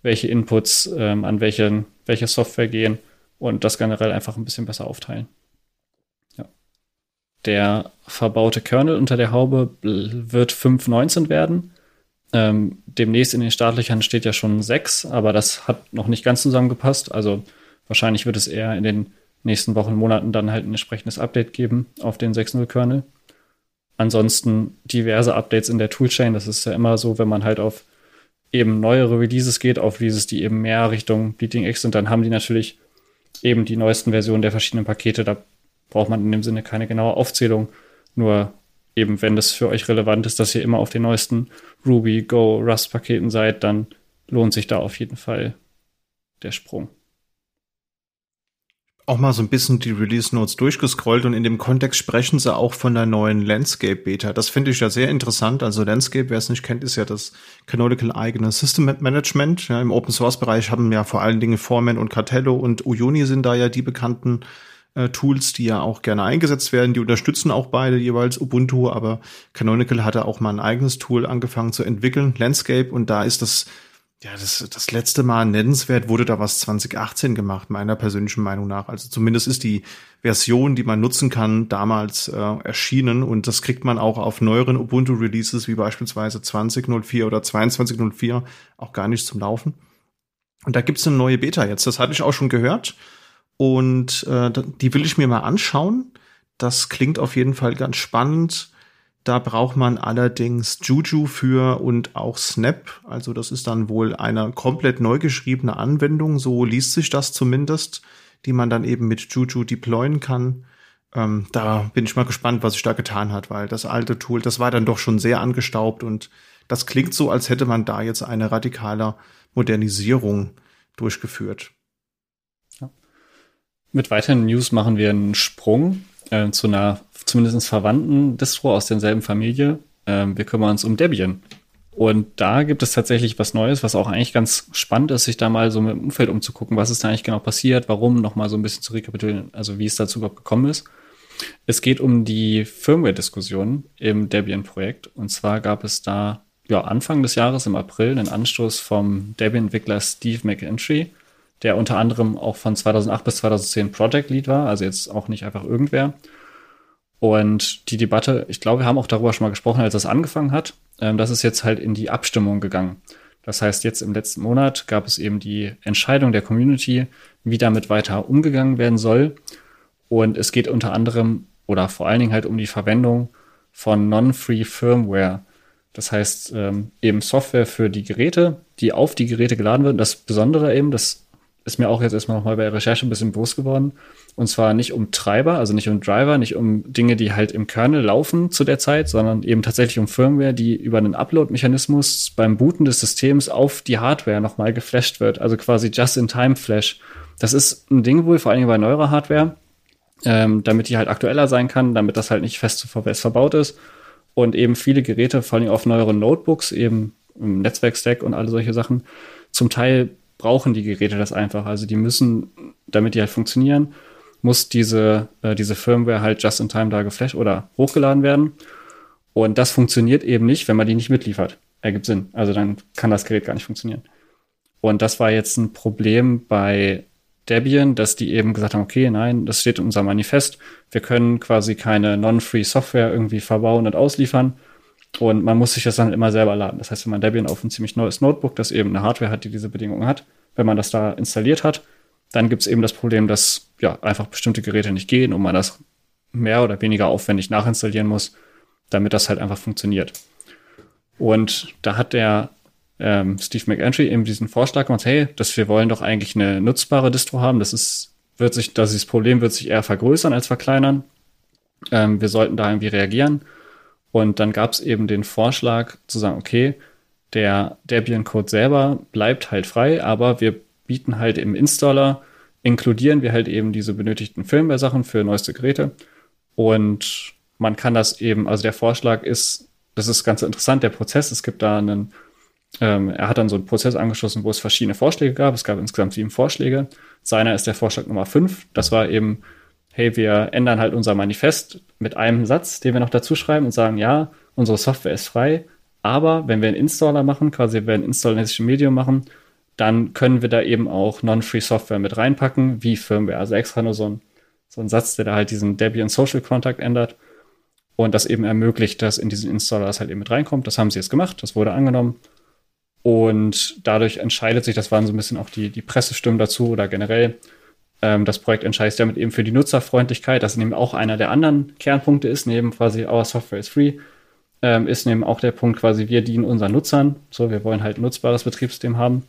welche Inputs ähm, an welche, welche Software gehen und das generell einfach ein bisschen besser aufteilen. Ja. Der verbaute Kernel unter der Haube wird 5.19 werden. Ähm, demnächst in den Startlöchern steht ja schon 6, aber das hat noch nicht ganz zusammengepasst. Also wahrscheinlich wird es eher in den nächsten Wochen, Monaten dann halt ein entsprechendes Update geben auf den 6.0 Kernel. Ansonsten diverse Updates in der Toolchain. Das ist ja immer so, wenn man halt auf eben neuere Releases geht, auf Releases, die eben mehr Richtung Bleeding X sind, dann haben die natürlich eben die neuesten Versionen der verschiedenen Pakete. Da braucht man in dem Sinne keine genaue Aufzählung. Nur eben, wenn das für euch relevant ist, dass ihr immer auf den neuesten Ruby, Go, Rust-Paketen seid, dann lohnt sich da auf jeden Fall der Sprung. Auch mal so ein bisschen die Release Notes durchgescrollt und in dem Kontext sprechen sie auch von der neuen Landscape Beta. Das finde ich ja sehr interessant. Also Landscape, wer es nicht kennt, ist ja das Canonical eigene System Management. Ja, Im Open Source Bereich haben ja vor allen Dingen Foreman und Cartello und Uyuni sind da ja die bekannten äh, Tools, die ja auch gerne eingesetzt werden. Die unterstützen auch beide jeweils Ubuntu, aber Canonical hatte auch mal ein eigenes Tool angefangen zu entwickeln, Landscape, und da ist das ja, das, das letzte Mal nennenswert wurde da was 2018 gemacht, meiner persönlichen Meinung nach. Also zumindest ist die Version, die man nutzen kann, damals äh, erschienen und das kriegt man auch auf neueren Ubuntu-Releases wie beispielsweise 20.04 oder 22.04 auch gar nicht zum Laufen. Und da gibt's eine neue Beta jetzt, das hatte ich auch schon gehört. Und äh, die will ich mir mal anschauen. Das klingt auf jeden Fall ganz spannend. Da braucht man allerdings Juju für und auch Snap. Also das ist dann wohl eine komplett neu geschriebene Anwendung. So liest sich das zumindest, die man dann eben mit Juju deployen kann. Ähm, da bin ich mal gespannt, was sich da getan hat, weil das alte Tool, das war dann doch schon sehr angestaubt und das klingt so, als hätte man da jetzt eine radikale Modernisierung durchgeführt. Mit weiteren News machen wir einen Sprung äh, zu einer zumindest verwandten Distro aus derselben Familie. Äh, wir kümmern uns um Debian. Und da gibt es tatsächlich was Neues, was auch eigentlich ganz spannend ist, sich da mal so mit dem Umfeld umzugucken, was ist da eigentlich genau passiert, warum, nochmal so ein bisschen zu rekapitulieren, also wie es dazu überhaupt gekommen ist. Es geht um die Firmware-Diskussion im Debian-Projekt. Und zwar gab es da ja, Anfang des Jahres im April einen Anstoß vom Debian-Entwickler Steve McEntry, der unter anderem auch von 2008 bis 2010 Project Lead war, also jetzt auch nicht einfach irgendwer. Und die Debatte, ich glaube, wir haben auch darüber schon mal gesprochen, als das angefangen hat. Ähm, das ist jetzt halt in die Abstimmung gegangen. Das heißt, jetzt im letzten Monat gab es eben die Entscheidung der Community, wie damit weiter umgegangen werden soll. Und es geht unter anderem oder vor allen Dingen halt um die Verwendung von Non-Free Firmware. Das heißt, ähm, eben Software für die Geräte, die auf die Geräte geladen wird. Das Besondere eben, das ist mir auch jetzt erstmal nochmal bei der Recherche ein bisschen bewusst geworden. Und zwar nicht um Treiber, also nicht um Driver, nicht um Dinge, die halt im Kernel laufen zu der Zeit, sondern eben tatsächlich um Firmware, die über einen Upload-Mechanismus beim Booten des Systems auf die Hardware nochmal geflasht wird. Also quasi Just-in-Time-Flash. Das ist ein Ding wohl, vor allem bei neuerer Hardware, ähm, damit die halt aktueller sein kann, damit das halt nicht fest zu VWS verbaut ist. Und eben viele Geräte, vor allem auf neueren Notebooks, eben im Netzwerkstack und alle solche Sachen, zum Teil brauchen die Geräte das einfach. Also die müssen, damit die halt funktionieren, muss diese, äh, diese Firmware halt just in time da geflasht oder hochgeladen werden. Und das funktioniert eben nicht, wenn man die nicht mitliefert. Ergibt Sinn. Also dann kann das Gerät gar nicht funktionieren. Und das war jetzt ein Problem bei Debian, dass die eben gesagt haben, okay, nein, das steht in unserem Manifest. Wir können quasi keine non-free Software irgendwie verbauen und ausliefern. Und man muss sich das dann immer selber laden. Das heißt, wenn man Debian auf ein ziemlich neues Notebook, das eben eine Hardware hat, die diese Bedingungen hat, wenn man das da installiert hat, dann gibt es eben das Problem, dass ja einfach bestimmte Geräte nicht gehen und man das mehr oder weniger aufwendig nachinstallieren muss, damit das halt einfach funktioniert. Und da hat der ähm, Steve McEntry eben diesen Vorschlag gemacht, hey, dass wir wollen doch eigentlich eine nutzbare Distro haben. Das ist, wird sich, dass dieses Problem wird sich eher vergrößern als verkleinern. Ähm, wir sollten da irgendwie reagieren. Und dann gab es eben den Vorschlag zu sagen, okay, der Debian-Code selber bleibt halt frei, aber wir bieten halt im Installer, inkludieren wir halt eben diese benötigten Firmware-Sachen für neueste Geräte. Und man kann das eben, also der Vorschlag ist, das ist ganz interessant, der Prozess, es gibt da einen, ähm, er hat dann so einen Prozess angeschlossen, wo es verschiedene Vorschläge gab. Es gab insgesamt sieben Vorschläge. Seiner ist der Vorschlag Nummer fünf. Das war eben, hey, wir ändern halt unser Manifest mit einem Satz, den wir noch dazu schreiben und sagen, ja, unsere Software ist frei, aber wenn wir einen Installer machen, quasi wenn wir ein installer Medium machen, dann können wir da eben auch Non-Free Software mit reinpacken, wie Firmware. Also extra nur so ein, so ein Satz, der da halt diesen Debian Social Contact ändert und das eben ermöglicht, dass in diesen Installer das halt eben mit reinkommt. Das haben sie jetzt gemacht, das wurde angenommen. Und dadurch entscheidet sich, das waren so ein bisschen auch die, die Pressestimmen dazu oder generell, ähm, das Projekt entscheidet sich damit eben für die Nutzerfreundlichkeit, das eben auch einer der anderen Kernpunkte ist, neben quasi Our Software is Free, ähm, ist eben auch der Punkt quasi, wir dienen unseren Nutzern. So, wir wollen halt ein nutzbares Betriebssystem haben.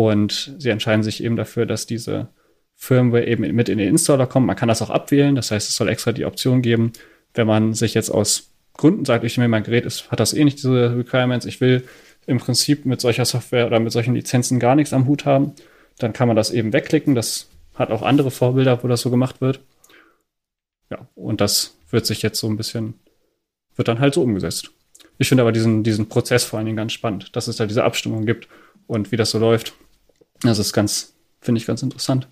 Und sie entscheiden sich eben dafür, dass diese Firmware eben mit in den Installer kommt. Man kann das auch abwählen. Das heißt, es soll extra die Option geben, wenn man sich jetzt aus Gründen sagt, ich mir mein Gerät ist, hat das eh nicht diese Requirements. Ich will im Prinzip mit solcher Software oder mit solchen Lizenzen gar nichts am Hut haben. Dann kann man das eben wegklicken. Das hat auch andere Vorbilder, wo das so gemacht wird. Ja, und das wird sich jetzt so ein bisschen, wird dann halt so umgesetzt. Ich finde aber diesen, diesen Prozess vor allen Dingen ganz spannend, dass es da diese Abstimmung gibt und wie das so läuft. Das ist ganz, finde ich ganz interessant.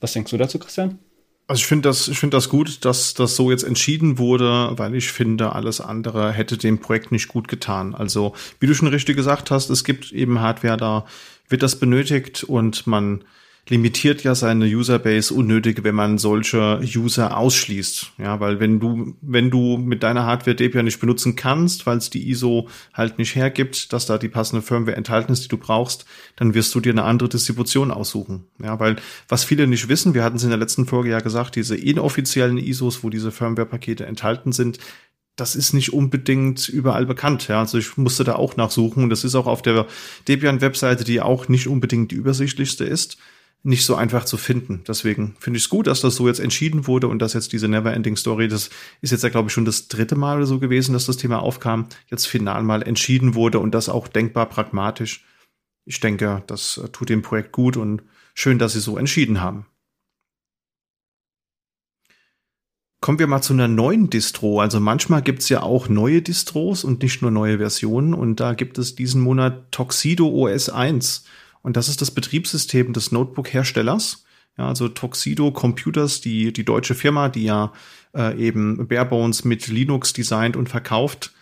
Was denkst du dazu, Christian? Also ich finde das, ich finde das gut, dass das so jetzt entschieden wurde, weil ich finde, alles andere hätte dem Projekt nicht gut getan. Also, wie du schon richtig gesagt hast, es gibt eben Hardware, da wird das benötigt und man limitiert ja seine Userbase unnötig, wenn man solche User ausschließt. Ja, weil wenn du, wenn du mit deiner Hardware Debian nicht benutzen kannst, weil es die ISO halt nicht hergibt, dass da die passende Firmware enthalten ist, die du brauchst, dann wirst du dir eine andere Distribution aussuchen. Ja, weil was viele nicht wissen, wir hatten es in der letzten Folge ja gesagt, diese inoffiziellen ISOs, wo diese Firmware-Pakete enthalten sind, das ist nicht unbedingt überall bekannt. Ja, also ich musste da auch nachsuchen. Das ist auch auf der Debian-Webseite, die auch nicht unbedingt die übersichtlichste ist nicht so einfach zu finden. Deswegen finde ich es gut, dass das so jetzt entschieden wurde und dass jetzt diese Neverending Story, das ist jetzt ja, glaube ich, schon das dritte Mal oder so gewesen, dass das Thema aufkam, jetzt final mal entschieden wurde und das auch denkbar pragmatisch. Ich denke, das tut dem Projekt gut und schön, dass sie so entschieden haben. Kommen wir mal zu einer neuen Distro. Also manchmal gibt's ja auch neue Distros und nicht nur neue Versionen. Und da gibt es diesen Monat Tuxedo OS 1. Und das ist das Betriebssystem des Notebook-Herstellers. Ja, also Tuxedo Computers, die, die deutsche Firma, die ja äh, eben Barebones mit Linux designt und verkauft.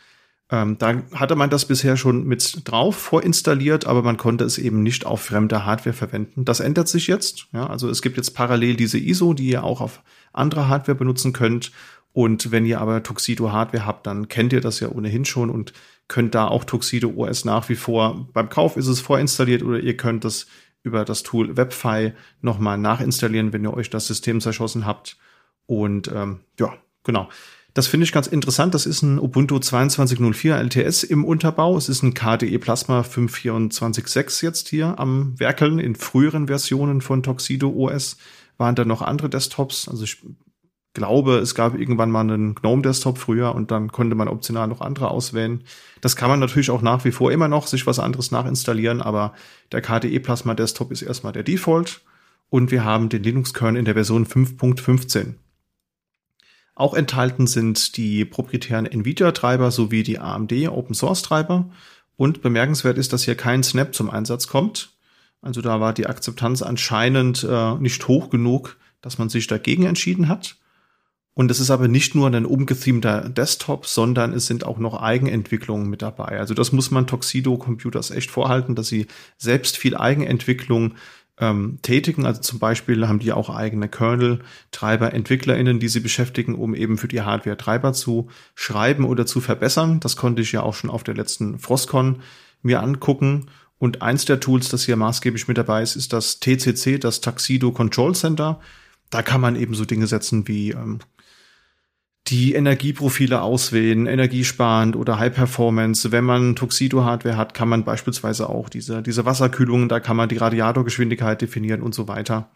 Ähm, da hatte man das bisher schon mit drauf vorinstalliert, aber man konnte es eben nicht auf fremder Hardware verwenden. Das ändert sich jetzt. Ja, also es gibt jetzt parallel diese ISO, die ihr auch auf andere Hardware benutzen könnt. Und wenn ihr aber Tuxedo Hardware habt, dann kennt ihr das ja ohnehin schon und könnt da auch Tuxedo OS nach wie vor, beim Kauf ist es vorinstalliert oder ihr könnt das über das Tool WebFi nochmal nachinstallieren, wenn ihr euch das System zerschossen habt. Und ähm, ja, genau. Das finde ich ganz interessant. Das ist ein Ubuntu 22.04 LTS im Unterbau. Es ist ein KDE Plasma 5.24.6 jetzt hier am Werkeln. In früheren Versionen von Tuxedo OS waren da noch andere Desktops. Also ich glaube, es gab irgendwann mal einen GNOME-Desktop früher und dann konnte man optional noch andere auswählen. Das kann man natürlich auch nach wie vor immer noch sich was anderes nachinstallieren, aber der KDE Plasma Desktop ist erstmal der Default. und wir haben den Linux-Kernel in der Version 5.15. Auch enthalten sind die proprietären NVIDIA-Treiber sowie die AMD Open-Source-Treiber. Und bemerkenswert ist, dass hier kein Snap zum Einsatz kommt. Also da war die Akzeptanz anscheinend äh, nicht hoch genug, dass man sich dagegen entschieden hat. Und es ist aber nicht nur ein umgethemter Desktop, sondern es sind auch noch Eigenentwicklungen mit dabei. Also das muss man Tuxedo Computers echt vorhalten, dass sie selbst viel Eigenentwicklung ähm, tätigen. Also zum Beispiel haben die auch eigene Kernel-Treiber, EntwicklerInnen, die sie beschäftigen, um eben für die Hardware Treiber zu schreiben oder zu verbessern. Das konnte ich ja auch schon auf der letzten Frostcon mir angucken. Und eins der Tools, das hier maßgeblich mit dabei ist, ist das TCC, das Tuxedo Control Center. Da kann man eben so Dinge setzen wie ähm, die Energieprofile auswählen, energiesparend oder High Performance. Wenn man Tuxedo-Hardware hat, kann man beispielsweise auch diese, diese Wasserkühlung, da kann man die Radiatorgeschwindigkeit definieren und so weiter.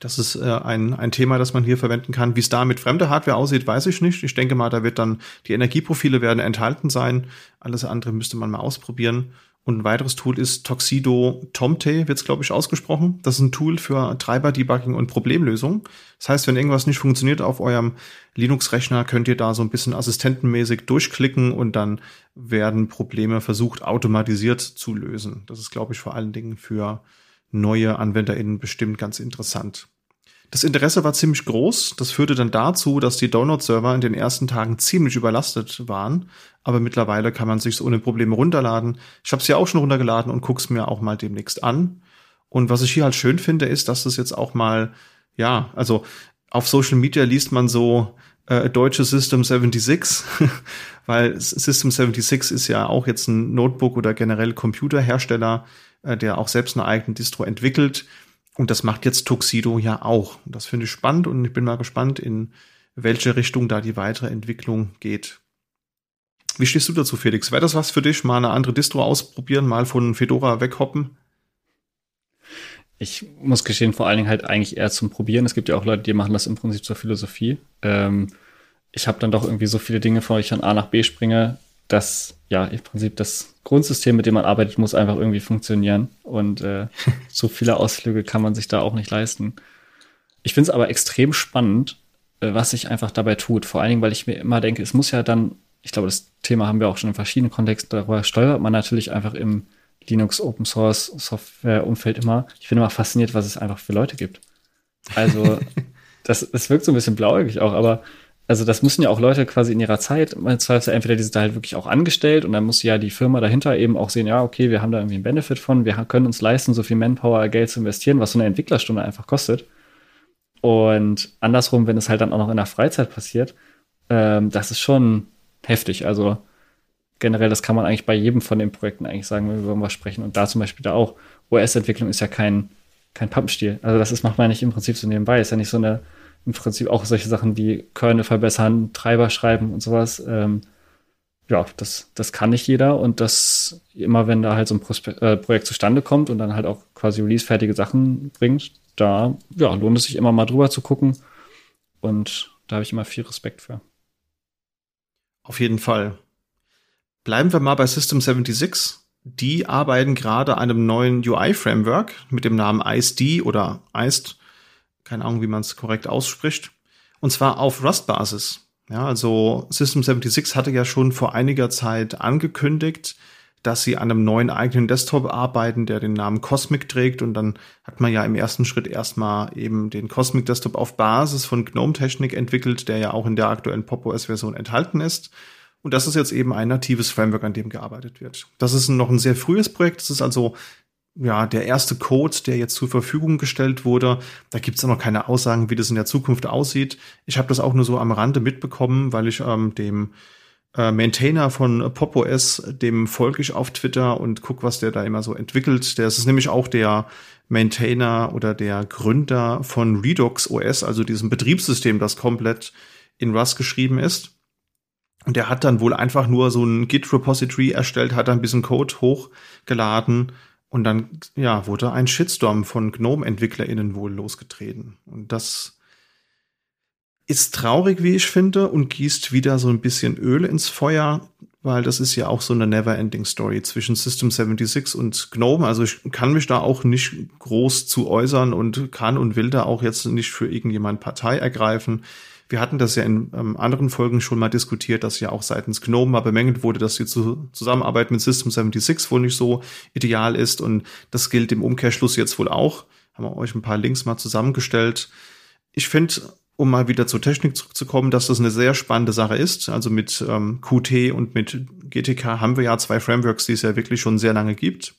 Das ist äh, ein, ein Thema, das man hier verwenden kann. Wie es da mit fremder Hardware aussieht, weiß ich nicht. Ich denke mal, da wird dann die Energieprofile werden enthalten sein. Alles andere müsste man mal ausprobieren. Und ein weiteres Tool ist Tuxedo Tomte, wird es, glaube ich, ausgesprochen. Das ist ein Tool für Treiber-Debugging und Problemlösung. Das heißt, wenn irgendwas nicht funktioniert auf eurem Linux-Rechner, könnt ihr da so ein bisschen assistentenmäßig durchklicken und dann werden Probleme versucht, automatisiert zu lösen. Das ist, glaube ich, vor allen Dingen für neue AnwenderInnen bestimmt ganz interessant. Das Interesse war ziemlich groß. Das führte dann dazu, dass die Download-Server in den ersten Tagen ziemlich überlastet waren. Aber mittlerweile kann man sich ohne Probleme runterladen. Ich habe es ja auch schon runtergeladen und guck's mir auch mal demnächst an. Und was ich hier halt schön finde, ist, dass das jetzt auch mal, ja, also auf Social Media liest man so äh, deutsche System 76, weil System 76 ist ja auch jetzt ein Notebook oder generell Computerhersteller, äh, der auch selbst eine eigene Distro entwickelt. Und das macht jetzt Tuxedo ja auch. Das finde ich spannend und ich bin mal gespannt, in welche Richtung da die weitere Entwicklung geht. Wie stehst du dazu, Felix? Wäre das was für dich? Mal eine andere Distro ausprobieren, mal von Fedora weghoppen? Ich muss gestehen, vor allen Dingen halt eigentlich eher zum Probieren. Es gibt ja auch Leute, die machen das im Prinzip zur Philosophie. Ähm, ich habe dann doch irgendwie so viele Dinge, vor ich von A nach B springe, dass ja im Prinzip das Grundsystem, mit dem man arbeitet, muss einfach irgendwie funktionieren. Und äh, so viele Ausflüge kann man sich da auch nicht leisten. Ich finde es aber extrem spannend, äh, was sich einfach dabei tut. Vor allen Dingen, weil ich mir immer denke, es muss ja dann, ich glaube, das Thema haben wir auch schon in verschiedenen Kontexten, darüber steuert man natürlich einfach im Linux Open Source Software Umfeld immer. Ich bin immer fasziniert, was es einfach für Leute gibt. Also, das, das wirkt so ein bisschen blauäugig auch, aber also das müssen ja auch Leute quasi in ihrer Zeit, man Zweifel entweder die sind da halt wirklich auch angestellt und dann muss ja die Firma dahinter eben auch sehen, ja, okay, wir haben da irgendwie einen Benefit von, wir können uns leisten, so viel Manpower, Geld zu investieren, was so eine Entwicklerstunde einfach kostet. Und andersrum, wenn es halt dann auch noch in der Freizeit passiert, ähm, das ist schon heftig. Also generell, das kann man eigentlich bei jedem von den Projekten eigentlich sagen, wenn wir über irgendwas sprechen. Und da zum Beispiel da auch, OS-Entwicklung ist ja kein, kein Pappenstiel. Also das ist, macht man nicht im Prinzip so nebenbei. Ist ja nicht so eine im Prinzip auch solche Sachen wie Kernel verbessern, Treiber schreiben und sowas. Ähm, ja, das, das kann nicht jeder und das immer, wenn da halt so ein Prospe äh, Projekt zustande kommt und dann halt auch quasi release-fertige Sachen bringt, da ja, lohnt es sich immer mal drüber zu gucken und da habe ich immer viel Respekt für. Auf jeden Fall. Bleiben wir mal bei System 76. Die arbeiten gerade an einem neuen UI-Framework mit dem Namen ISD oder ISD keine Ahnung, wie man es korrekt ausspricht. Und zwar auf Rust-Basis. Ja, also System 76 hatte ja schon vor einiger Zeit angekündigt, dass sie an einem neuen eigenen Desktop arbeiten, der den Namen Cosmic trägt. Und dann hat man ja im ersten Schritt erstmal eben den Cosmic Desktop auf Basis von GNOME-Technik entwickelt, der ja auch in der aktuellen Pop OS-Version enthalten ist. Und das ist jetzt eben ein natives Framework, an dem gearbeitet wird. Das ist noch ein sehr frühes Projekt. Das ist also ja, der erste Code, der jetzt zur Verfügung gestellt wurde. Da gibt es noch keine Aussagen, wie das in der Zukunft aussieht. Ich habe das auch nur so am Rande mitbekommen, weil ich ähm, dem äh, Maintainer von PopOS, dem folge ich auf Twitter und guck, was der da immer so entwickelt. Der ist nämlich auch der Maintainer oder der Gründer von Redux OS, also diesem Betriebssystem, das komplett in Rust geschrieben ist. Und der hat dann wohl einfach nur so ein Git-Repository erstellt, hat ein bisschen Code hochgeladen und dann, ja, wurde ein Shitstorm von GNOME-EntwicklerInnen wohl losgetreten. Und das ist traurig, wie ich finde, und gießt wieder so ein bisschen Öl ins Feuer. Weil das ist ja auch so eine never-ending Story zwischen System 76 und GNOME. Also ich kann mich da auch nicht groß zu äußern und kann und will da auch jetzt nicht für irgendjemand Partei ergreifen. Wir hatten das ja in ähm, anderen Folgen schon mal diskutiert, dass ja auch seitens GNOME mal bemängelt wurde, dass die Zusammenarbeit mit System 76 wohl nicht so ideal ist. Und das gilt im Umkehrschluss jetzt wohl auch. Haben wir euch ein paar Links mal zusammengestellt. Ich finde, um mal wieder zur Technik zurückzukommen, dass das eine sehr spannende Sache ist. Also mit ähm, Qt und mit GTK haben wir ja zwei Frameworks, die es ja wirklich schon sehr lange gibt.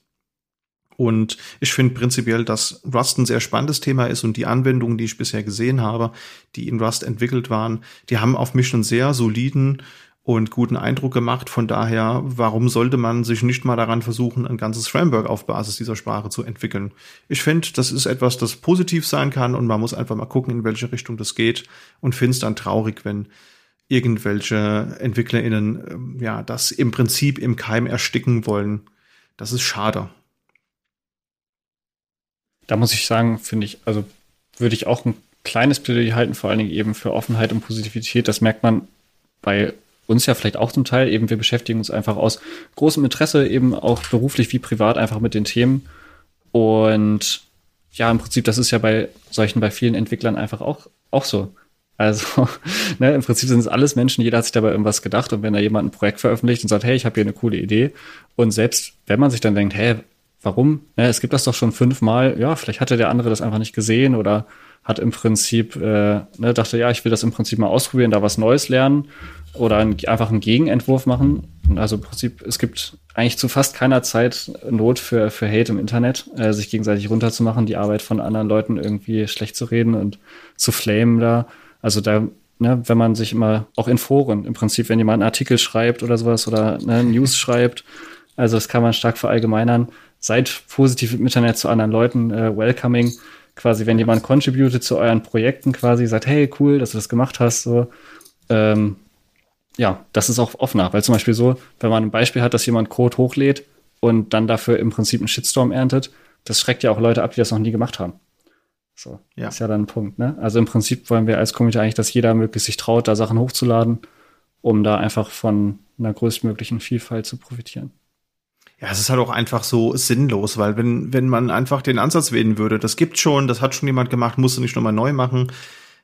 Und ich finde prinzipiell, dass Rust ein sehr spannendes Thema ist und die Anwendungen, die ich bisher gesehen habe, die in Rust entwickelt waren, die haben auf mich einen sehr soliden und guten Eindruck gemacht. Von daher, warum sollte man sich nicht mal daran versuchen, ein ganzes Framework auf Basis dieser Sprache zu entwickeln? Ich finde, das ist etwas, das positiv sein kann und man muss einfach mal gucken, in welche Richtung das geht und finde es dann traurig, wenn irgendwelche EntwicklerInnen ähm, ja das im Prinzip im Keim ersticken wollen. Das ist schade. Da muss ich sagen, finde ich, also würde ich auch ein kleines Plädoyer halten, vor allen Dingen eben für Offenheit und Positivität. Das merkt man bei uns ja vielleicht auch zum Teil. Eben wir beschäftigen uns einfach aus großem Interesse, eben auch beruflich wie privat einfach mit den Themen. Und ja, im Prinzip, das ist ja bei solchen, bei vielen Entwicklern einfach auch, auch so. Also, ne, im Prinzip sind es alles Menschen, jeder hat sich dabei irgendwas gedacht und wenn da jemand ein Projekt veröffentlicht und sagt, hey, ich habe hier eine coole Idee und selbst wenn man sich dann denkt, hey, warum? Ne, es gibt das doch schon fünfmal, ja, vielleicht hatte der andere das einfach nicht gesehen oder hat im Prinzip, äh, ne, dachte, ja, ich will das im Prinzip mal ausprobieren, da was Neues lernen oder ein, einfach einen Gegenentwurf machen. Also im Prinzip, es gibt eigentlich zu fast keiner Zeit Not für, für Hate im Internet, äh, sich gegenseitig runterzumachen, die Arbeit von anderen Leuten irgendwie schlecht zu reden und zu flamen da. Also da, ne, wenn man sich immer, auch in Foren, im Prinzip, wenn jemand einen Artikel schreibt oder sowas oder ne, News schreibt, also das kann man stark verallgemeinern. Seid positiv im Internet zu anderen Leuten, äh, welcoming quasi, wenn jemand contributed zu euren Projekten quasi, sagt, hey, cool, dass du das gemacht hast, so, ähm, ja, das ist auch offener, weil zum Beispiel so, wenn man ein Beispiel hat, dass jemand Code hochlädt und dann dafür im Prinzip einen Shitstorm erntet, das schreckt ja auch Leute ab, die das noch nie gemacht haben. So, ja. ist ja dann ein Punkt, ne? Also im Prinzip wollen wir als Community eigentlich, dass jeder möglichst sich traut, da Sachen hochzuladen, um da einfach von einer größtmöglichen Vielfalt zu profitieren. Ja, es ist halt auch einfach so sinnlos, weil wenn, wenn man einfach den Ansatz wählen würde, das gibt schon, das hat schon jemand gemacht, musst du nicht nochmal neu machen,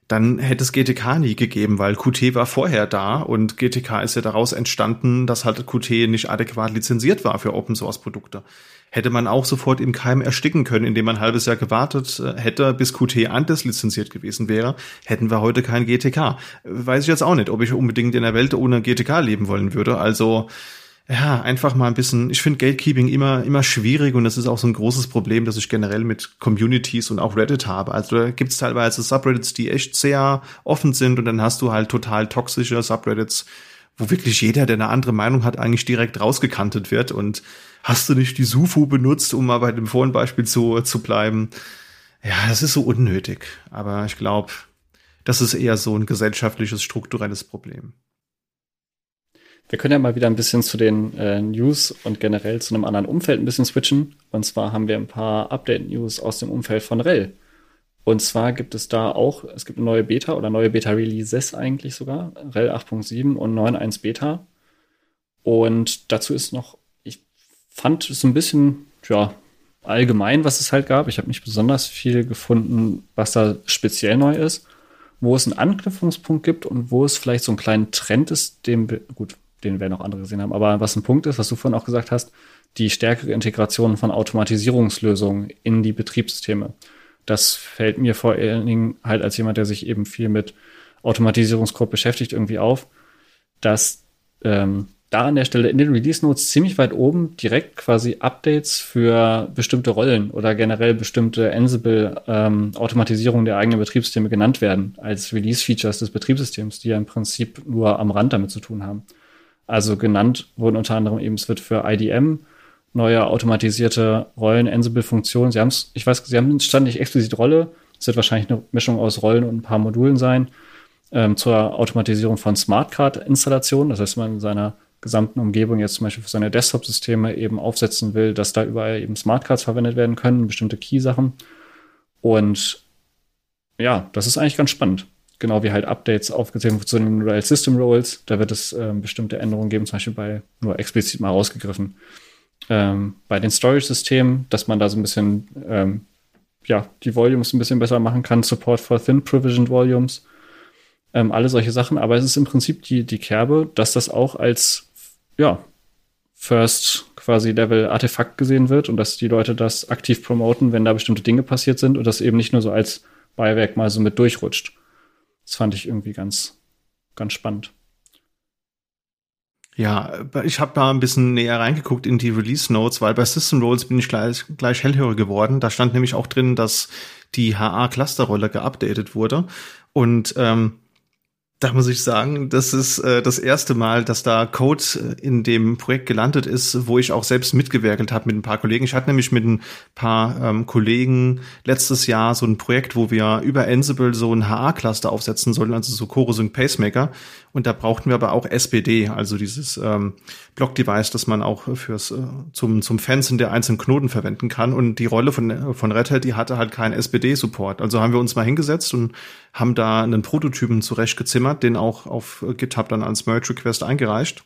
dann hätte es GTK nie gegeben, weil Qt war vorher da und GTK ist ja daraus entstanden, dass halt Qt nicht adäquat lizenziert war für Open Source Produkte. Hätte man auch sofort im Keim ersticken können, indem man ein halbes Jahr gewartet äh, hätte, bis Qt anders lizenziert gewesen wäre, hätten wir heute kein GTK. Weiß ich jetzt auch nicht, ob ich unbedingt in der Welt ohne GTK leben wollen würde. Also ja, einfach mal ein bisschen, ich finde Gatekeeping immer, immer schwierig und das ist auch so ein großes Problem, das ich generell mit Communities und auch Reddit habe. Also da gibt es teilweise Subreddits, die echt sehr offen sind und dann hast du halt total toxische Subreddits, wo wirklich jeder, der eine andere Meinung hat, eigentlich direkt rausgekantet wird und hast du nicht die Sufu benutzt, um mal bei dem vorigen Beispiel zu, zu bleiben. Ja, das ist so unnötig, aber ich glaube, das ist eher so ein gesellschaftliches, strukturelles Problem. Wir können ja mal wieder ein bisschen zu den äh, News und generell zu einem anderen Umfeld ein bisschen switchen. Und zwar haben wir ein paar Update-News aus dem Umfeld von REL. Und zwar gibt es da auch, es gibt eine neue Beta oder neue Beta-Releases eigentlich sogar, REL 8.7 und 9.1 Beta. Und dazu ist noch, ich fand es ein bisschen, ja, allgemein, was es halt gab. Ich habe nicht besonders viel gefunden, was da speziell neu ist. Wo es einen Anknüpfungspunkt gibt und wo es vielleicht so einen kleinen Trend ist, dem, gut, den werden auch andere gesehen haben. Aber was ein Punkt ist, was du vorhin auch gesagt hast, die stärkere Integration von Automatisierungslösungen in die Betriebssysteme. Das fällt mir vor allen Dingen halt als jemand, der sich eben viel mit Automatisierungscode beschäftigt, irgendwie auf, dass ähm, da an der Stelle in den Release Notes ziemlich weit oben direkt quasi Updates für bestimmte Rollen oder generell bestimmte Ansible ähm, der eigenen Betriebssysteme genannt werden als Release Features des Betriebssystems, die ja im Prinzip nur am Rand damit zu tun haben. Also genannt wurden unter anderem eben, es wird für IDM neue automatisierte Rollen, Ansible-Funktionen. Sie haben es, ich weiß, sie haben stand nicht explizit Rolle. Es wird wahrscheinlich eine Mischung aus Rollen und ein paar Modulen sein. Ähm, zur Automatisierung von Smartcard-Installationen. Das heißt, man in seiner gesamten Umgebung jetzt zum Beispiel für seine Desktop-Systeme eben aufsetzen will, dass da überall eben Smartcards verwendet werden können, bestimmte Key-Sachen. Und ja, das ist eigentlich ganz spannend. Genau wie halt Updates aufgezählt zu den Real System Roles. Da wird es ähm, bestimmte Änderungen geben, zum Beispiel bei nur explizit mal rausgegriffen. Ähm, bei den Storage-Systemen, dass man da so ein bisschen ähm, ja, die Volumes ein bisschen besser machen kann, Support for Thin Provisioned Volumes, ähm, alle solche Sachen. Aber es ist im Prinzip die, die Kerbe, dass das auch als ja, First quasi Level Artefakt gesehen wird und dass die Leute das aktiv promoten, wenn da bestimmte Dinge passiert sind und das eben nicht nur so als Beiwerk mal so mit durchrutscht. Das fand ich irgendwie ganz, ganz spannend. Ja, ich habe da ein bisschen näher reingeguckt in die Release Notes, weil bei System Roles bin ich gleich, gleich hellhörig geworden. Da stand nämlich auch drin, dass die HA-Clusterrolle geupdatet wurde. Und ähm, da muss ich sagen, das ist äh, das erste Mal, dass da Code äh, in dem Projekt gelandet ist, wo ich auch selbst mitgewerkelt habe mit ein paar Kollegen. Ich hatte nämlich mit ein paar ähm, Kollegen letztes Jahr so ein Projekt, wo wir über Ansible so ein HA-Cluster aufsetzen sollten, also so CoroSync Pacemaker. Und da brauchten wir aber auch SPD, also dieses ähm, Block-Device, das man auch fürs äh, zum zum Fansen der einzelnen Knoten verwenden kann. Und die Rolle von von Red Hat, die hatte halt keinen SPD-Support. Also haben wir uns mal hingesetzt und haben da einen Prototypen zurechtgezimmert, den auch auf GitHub dann als Merge-Request eingereicht.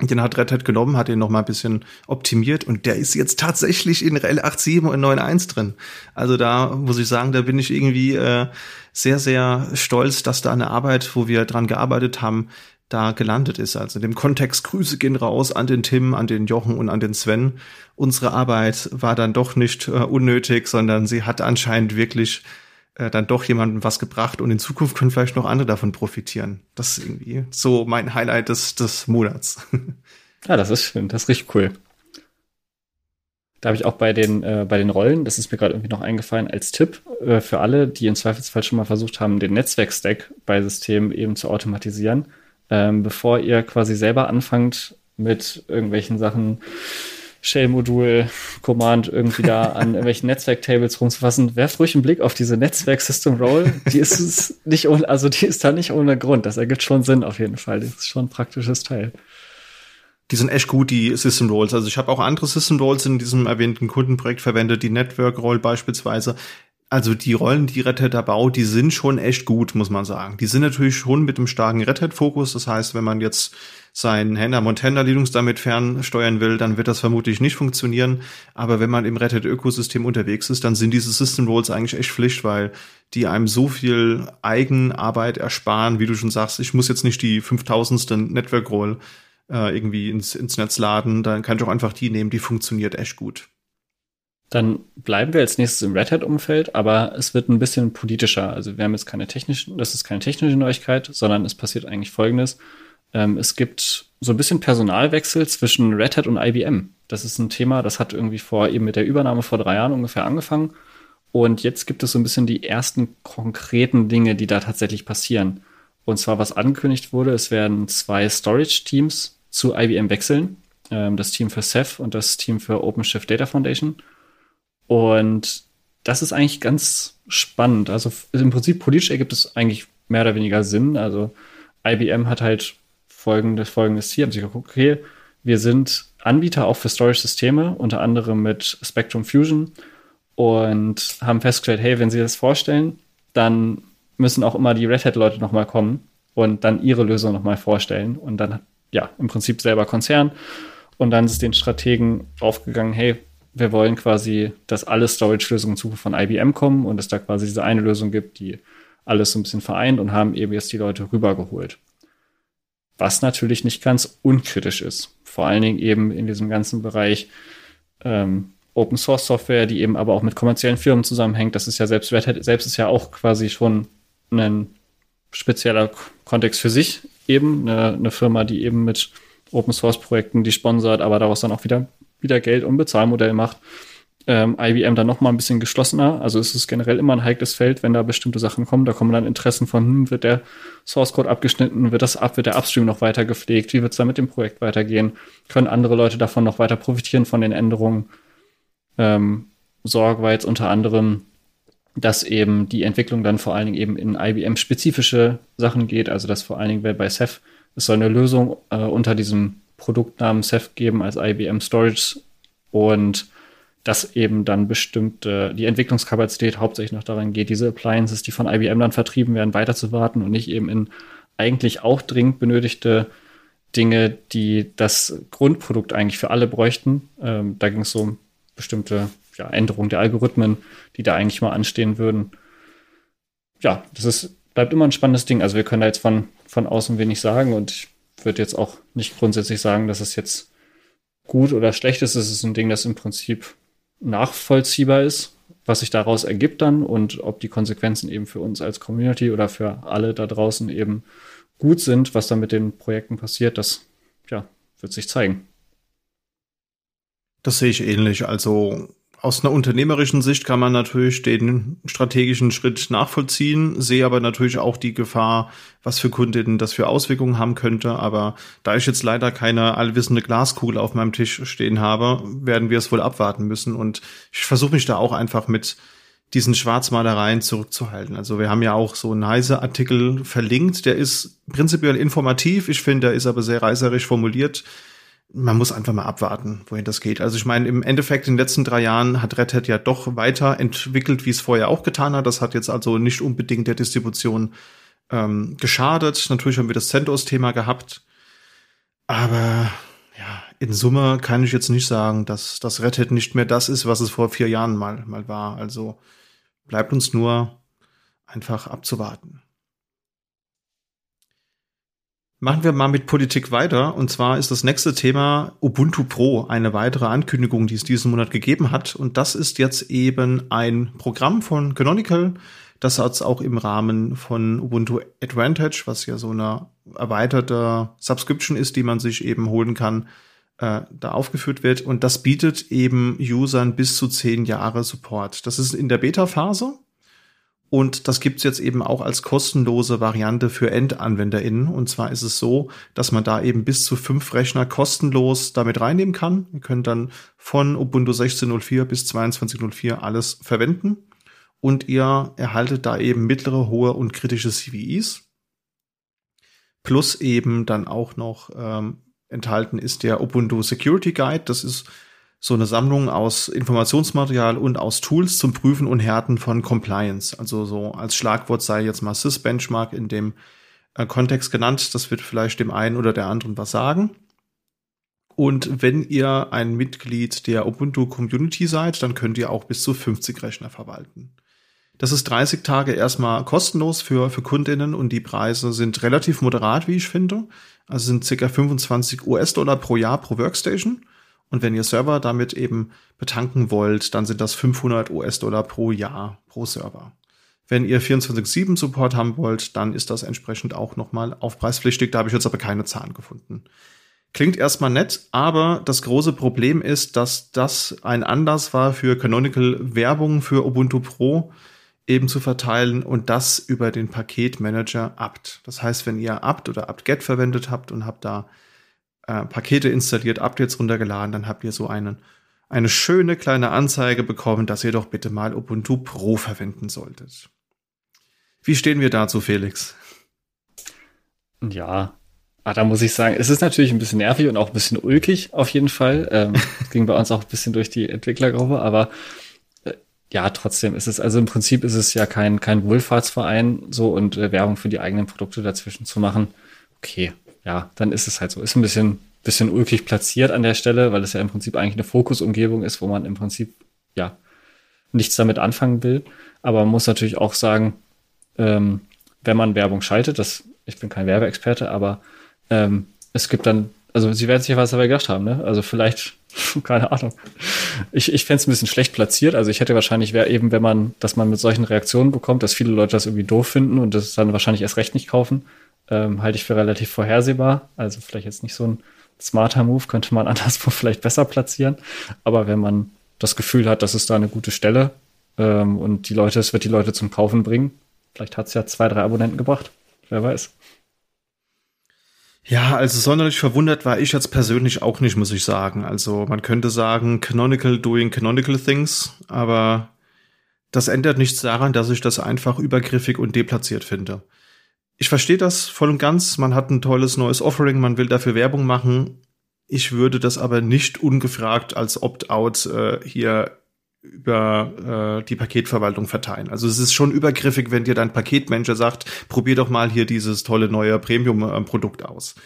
Den hat Red Hat genommen, hat ihn noch mal ein bisschen optimiert und der ist jetzt tatsächlich in RL 8.7 und 9.1 drin. Also da muss ich sagen, da bin ich irgendwie äh, sehr, sehr stolz, dass da eine Arbeit, wo wir dran gearbeitet haben, da gelandet ist. Also in dem Kontext Grüße gehen raus an den Tim, an den Jochen und an den Sven. Unsere Arbeit war dann doch nicht äh, unnötig, sondern sie hat anscheinend wirklich äh, dann doch jemandem was gebracht und in Zukunft können vielleicht noch andere davon profitieren. Das ist irgendwie so mein Highlight des, des Monats. Ja, das ist schön, das ist richtig cool. Da habe ich auch bei den, äh, bei den Rollen, das ist mir gerade irgendwie noch eingefallen, als Tipp äh, für alle, die im Zweifelsfall schon mal versucht haben, den Netzwerkstack bei Systemen eben zu automatisieren, ähm, bevor ihr quasi selber anfangt mit irgendwelchen Sachen Shell-Modul, Command irgendwie da an irgendwelchen Netzwerk-Tables rumzufassen, werft ruhig einen Blick auf diese Netzwerk-System-Roll. Die ist nicht ohne, also die ist da nicht ohne Grund. Das ergibt schon Sinn auf jeden Fall. Das ist schon ein praktisches Teil. Die sind echt gut, die System Rolls. Also ich habe auch andere System Rolls in diesem erwähnten Kundenprojekt verwendet, die Network Roll beispielsweise also die Rollen, die Red Hat da baut, die sind schon echt gut, muss man sagen. Die sind natürlich schon mit einem starken Red Hat-Fokus. Das heißt, wenn man jetzt seinen Händler Montana Linux damit fernsteuern will, dann wird das vermutlich nicht funktionieren. Aber wenn man im Red Hat-Ökosystem unterwegs ist, dann sind diese System Roles eigentlich echt Pflicht, weil die einem so viel Eigenarbeit ersparen, wie du schon sagst. Ich muss jetzt nicht die 5000. Network Roll äh, irgendwie ins, ins Netz laden. Dann kann ich auch einfach die nehmen, die funktioniert echt gut. Dann bleiben wir als nächstes im Red Hat-Umfeld, aber es wird ein bisschen politischer. Also wir haben jetzt keine technischen, das ist keine technische Neuigkeit, sondern es passiert eigentlich Folgendes. Ähm, es gibt so ein bisschen Personalwechsel zwischen Red Hat und IBM. Das ist ein Thema, das hat irgendwie vor eben mit der Übernahme vor drei Jahren ungefähr angefangen. Und jetzt gibt es so ein bisschen die ersten konkreten Dinge, die da tatsächlich passieren. Und zwar, was angekündigt wurde, es werden zwei Storage-Teams zu IBM wechseln. Ähm, das Team für Ceph und das Team für OpenShift Data Foundation. Und das ist eigentlich ganz spannend. Also im Prinzip politisch ergibt es eigentlich mehr oder weniger Sinn. Also IBM hat halt folgendes, folgendes Ziel. Haben sich geguckt, okay, wir sind Anbieter auch für Storage-Systeme, unter anderem mit Spectrum Fusion und haben festgestellt, hey, wenn Sie das vorstellen, dann müssen auch immer die Red Hat-Leute nochmal kommen und dann ihre Lösung nochmal vorstellen und dann, ja, im Prinzip selber Konzern. Und dann ist den Strategen aufgegangen, hey, wir wollen quasi, dass alle Storage-Lösungen von IBM kommen und es da quasi diese eine Lösung gibt, die alles so ein bisschen vereint und haben eben jetzt die Leute rübergeholt. Was natürlich nicht ganz unkritisch ist. Vor allen Dingen eben in diesem ganzen Bereich ähm, Open Source Software, die eben aber auch mit kommerziellen Firmen zusammenhängt. Das ist ja selbst, selbst ist ja auch quasi schon ein spezieller Kontext für sich eben. Eine, eine Firma, die eben mit Open Source Projekten die sponsert, aber daraus dann auch wieder wieder Geld- und Bezahlmodell macht. Ähm, IBM dann noch mal ein bisschen geschlossener. Also es ist generell immer ein heikles Feld, wenn da bestimmte Sachen kommen. Da kommen dann Interessen von, hm, wird der Source Code abgeschnitten, wird das ab, wird der Upstream noch weiter gepflegt, wie wird es da mit dem Projekt weitergehen? Können andere Leute davon noch weiter profitieren von den Änderungen? Ähm, Sorge war jetzt unter anderem, dass eben die Entwicklung dann vor allen Dingen eben in IBM-spezifische Sachen geht. Also dass vor allen Dingen bei Ceph es soll eine Lösung äh, unter diesem Produktnamen Ceph geben als IBM Storage und dass eben dann bestimmte, die Entwicklungskapazität hauptsächlich noch daran geht, diese Appliances, die von IBM dann vertrieben werden, weiterzuwarten und nicht eben in eigentlich auch dringend benötigte Dinge, die das Grundprodukt eigentlich für alle bräuchten. Ähm, da ging es um bestimmte ja, Änderungen der Algorithmen, die da eigentlich mal anstehen würden. Ja, das ist, bleibt immer ein spannendes Ding. Also wir können da jetzt von, von außen wenig sagen und ich würde jetzt auch nicht grundsätzlich sagen, dass es jetzt gut oder schlecht ist. Es ist ein Ding, das im Prinzip nachvollziehbar ist, was sich daraus ergibt dann und ob die Konsequenzen eben für uns als Community oder für alle da draußen eben gut sind, was da mit den Projekten passiert, das ja, wird sich zeigen. Das sehe ich ähnlich. Also aus einer unternehmerischen Sicht kann man natürlich den strategischen Schritt nachvollziehen, sehe aber natürlich auch die Gefahr, was für Kundinnen das für Auswirkungen haben könnte. Aber da ich jetzt leider keine allwissende Glaskugel auf meinem Tisch stehen habe, werden wir es wohl abwarten müssen. Und ich versuche mich da auch einfach mit diesen Schwarzmalereien zurückzuhalten. Also wir haben ja auch so einen Heise-Artikel verlinkt, der ist prinzipiell informativ. Ich finde, der ist aber sehr reißerisch formuliert man muss einfach mal abwarten, wohin das geht. Also ich meine, im Endeffekt in den letzten drei Jahren hat Red Hat ja doch weiterentwickelt, wie es vorher auch getan hat. Das hat jetzt also nicht unbedingt der Distribution ähm, geschadet. Natürlich haben wir das CentOS-Thema gehabt. Aber ja, in Summe kann ich jetzt nicht sagen, dass das Red Hat nicht mehr das ist, was es vor vier Jahren mal, mal war. Also bleibt uns nur einfach abzuwarten. Machen wir mal mit Politik weiter. Und zwar ist das nächste Thema Ubuntu Pro, eine weitere Ankündigung, die es diesen Monat gegeben hat. Und das ist jetzt eben ein Programm von Canonical, das hat auch im Rahmen von Ubuntu Advantage, was ja so eine erweiterte Subscription ist, die man sich eben holen kann, äh, da aufgeführt wird. Und das bietet eben Usern bis zu zehn Jahre Support. Das ist in der Beta-Phase. Und das gibt's jetzt eben auch als kostenlose Variante für EndanwenderInnen. Und zwar ist es so, dass man da eben bis zu fünf Rechner kostenlos damit reinnehmen kann. Ihr könnt dann von Ubuntu 16.04 bis 22.04 alles verwenden. Und ihr erhaltet da eben mittlere, hohe und kritische CVEs. Plus eben dann auch noch ähm, enthalten ist der Ubuntu Security Guide. Das ist so eine Sammlung aus Informationsmaterial und aus Tools zum Prüfen und Härten von Compliance. Also so als Schlagwort sei jetzt mal Sys-Benchmark in dem äh, Kontext genannt. Das wird vielleicht dem einen oder der anderen was sagen. Und wenn ihr ein Mitglied der Ubuntu Community seid, dann könnt ihr auch bis zu 50 Rechner verwalten. Das ist 30 Tage erstmal kostenlos für, für Kundinnen und die Preise sind relativ moderat, wie ich finde. Also sind circa 25 US-Dollar pro Jahr pro Workstation. Und wenn ihr Server damit eben betanken wollt, dann sind das 500 US-Dollar pro Jahr pro Server. Wenn ihr 24-7 Support haben wollt, dann ist das entsprechend auch nochmal aufpreispflichtig. Da habe ich jetzt aber keine Zahlen gefunden. Klingt erstmal nett, aber das große Problem ist, dass das ein Anlass war für Canonical Werbung für Ubuntu Pro eben zu verteilen und das über den Paketmanager apt. Das heißt, wenn ihr apt oder apt-get verwendet habt und habt da äh, Pakete installiert, Updates runtergeladen, dann habt ihr so einen, eine schöne kleine Anzeige bekommen, dass ihr doch bitte mal Ubuntu Pro verwenden solltet. Wie stehen wir dazu, Felix? Ja, ah, da muss ich sagen, es ist natürlich ein bisschen nervig und auch ein bisschen ulkig auf jeden Fall. Ähm, ging bei uns auch ein bisschen durch die Entwicklergruppe, aber äh, ja, trotzdem ist es, also im Prinzip ist es ja kein, kein Wohlfahrtsverein so und äh, Werbung für die eigenen Produkte dazwischen zu machen. Okay, ja, dann ist es halt so. Ist ein bisschen, bisschen ulkig platziert an der Stelle, weil es ja im Prinzip eigentlich eine Fokusumgebung ist, wo man im Prinzip, ja, nichts damit anfangen will. Aber man muss natürlich auch sagen, ähm, wenn man Werbung schaltet, das, ich bin kein Werbeexperte, aber ähm, es gibt dann, also sie werden sich was dabei gedacht haben, ne? Also vielleicht, keine Ahnung. Ich, ich fände es ein bisschen schlecht platziert. Also ich hätte wahrscheinlich, wäre eben, wenn man, dass man mit solchen Reaktionen bekommt, dass viele Leute das irgendwie doof finden und das dann wahrscheinlich erst recht nicht kaufen, ähm, halte ich für relativ vorhersehbar. Also vielleicht jetzt nicht so ein smarter Move, könnte man anderswo vielleicht besser platzieren. Aber wenn man das Gefühl hat, dass es da eine gute Stelle ähm, und die Leute, es wird die Leute zum Kaufen bringen, vielleicht hat es ja zwei, drei Abonnenten gebracht. Wer weiß. Ja, also sonderlich verwundert war ich jetzt persönlich auch nicht, muss ich sagen. Also man könnte sagen, Canonical doing Canonical things, aber das ändert nichts daran, dass ich das einfach übergriffig und deplatziert finde ich verstehe das voll und ganz. Man hat ein tolles neues Offering, man will dafür Werbung machen. Ich würde das aber nicht ungefragt als Opt-out äh, hier über äh, die Paketverwaltung verteilen. Also es ist schon übergriffig, wenn dir dein Paketmanager sagt, probier doch mal hier dieses tolle neue Premium-Produkt aus.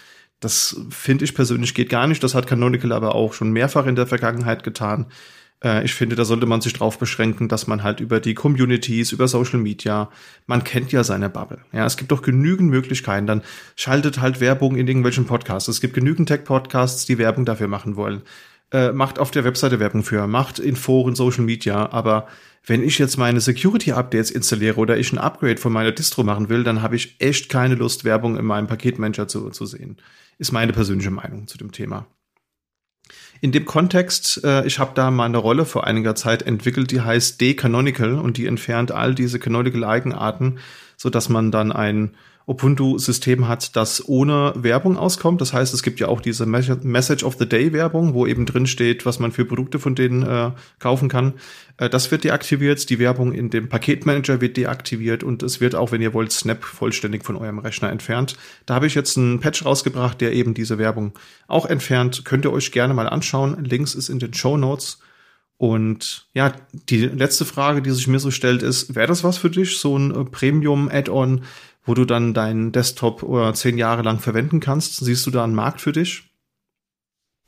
Das finde ich persönlich geht gar nicht. Das hat Canonical aber auch schon mehrfach in der Vergangenheit getan. Äh, ich finde, da sollte man sich drauf beschränken, dass man halt über die Communities, über Social Media, man kennt ja seine Bubble. Ja, es gibt doch genügend Möglichkeiten. Dann schaltet halt Werbung in irgendwelchen Podcasts. Es gibt genügend Tech-Podcasts, die Werbung dafür machen wollen äh, macht auf der Webseite Werbung für, macht in Foren, Social Media, aber wenn ich jetzt meine Security-Updates installiere oder ich ein Upgrade von meiner Distro machen will, dann habe ich echt keine Lust, Werbung in meinem Paketmanager zu, zu sehen. Ist meine persönliche Meinung zu dem Thema. In dem Kontext, äh, ich habe da mal eine Rolle vor einiger Zeit entwickelt, die heißt D-Canonical und die entfernt all diese Canonical-Eigenarten, so dass man dann ein Ubuntu-System hat, das ohne Werbung auskommt. Das heißt, es gibt ja auch diese Message of the Day Werbung, wo eben drin steht, was man für Produkte von denen äh, kaufen kann. Äh, das wird deaktiviert. Die Werbung in dem Paketmanager wird deaktiviert und es wird auch, wenn ihr wollt, Snap vollständig von eurem Rechner entfernt. Da habe ich jetzt einen Patch rausgebracht, der eben diese Werbung auch entfernt. Könnt ihr euch gerne mal anschauen. Links ist in den Show Notes. Und ja, die letzte Frage, die sich mir so stellt, ist, wäre das was für dich, so ein äh, Premium-Add-on, wo du dann deinen Desktop oder zehn Jahre lang verwenden kannst? Siehst du da einen Markt für dich?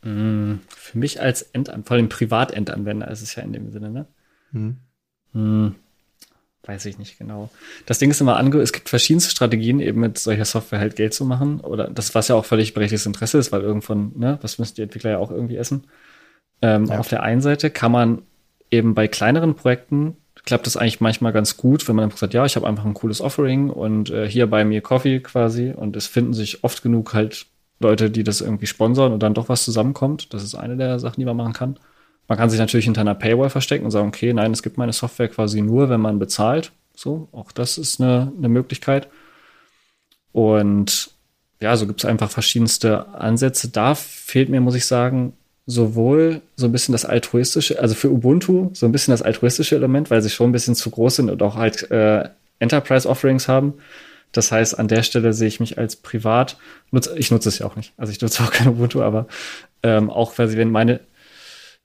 Mm, für mich als Endanwender, vor allem Privatendanwender ist es ja in dem Sinne, ne? Hm. Hm, weiß ich nicht genau. Das Ding ist immer ange, es gibt verschiedenste Strategien, eben mit solcher Software halt Geld zu machen. Oder das, was ja auch völlig berechtigtes Interesse ist, weil irgendwann, ne, was müssen die Entwickler ja auch irgendwie essen. Ähm, ja. Auf der einen Seite kann man eben bei kleineren Projekten klappt das eigentlich manchmal ganz gut, wenn man einfach sagt, ja, ich habe einfach ein cooles Offering und äh, hier bei mir Coffee quasi und es finden sich oft genug halt Leute, die das irgendwie sponsern und dann doch was zusammenkommt. Das ist eine der Sachen, die man machen kann. Man kann sich natürlich hinter einer Paywall verstecken und sagen, okay, nein, es gibt meine Software quasi nur, wenn man bezahlt. So, auch das ist eine, eine Möglichkeit. Und ja, so gibt es einfach verschiedenste Ansätze. Da fehlt mir, muss ich sagen, sowohl so ein bisschen das altruistische, also für Ubuntu so ein bisschen das altruistische Element, weil sie schon ein bisschen zu groß sind und auch halt äh, Enterprise-Offerings haben. Das heißt, an der Stelle sehe ich mich als privat, nutze, ich nutze es ja auch nicht, also ich nutze auch kein Ubuntu, aber ähm, auch quasi, wenn meine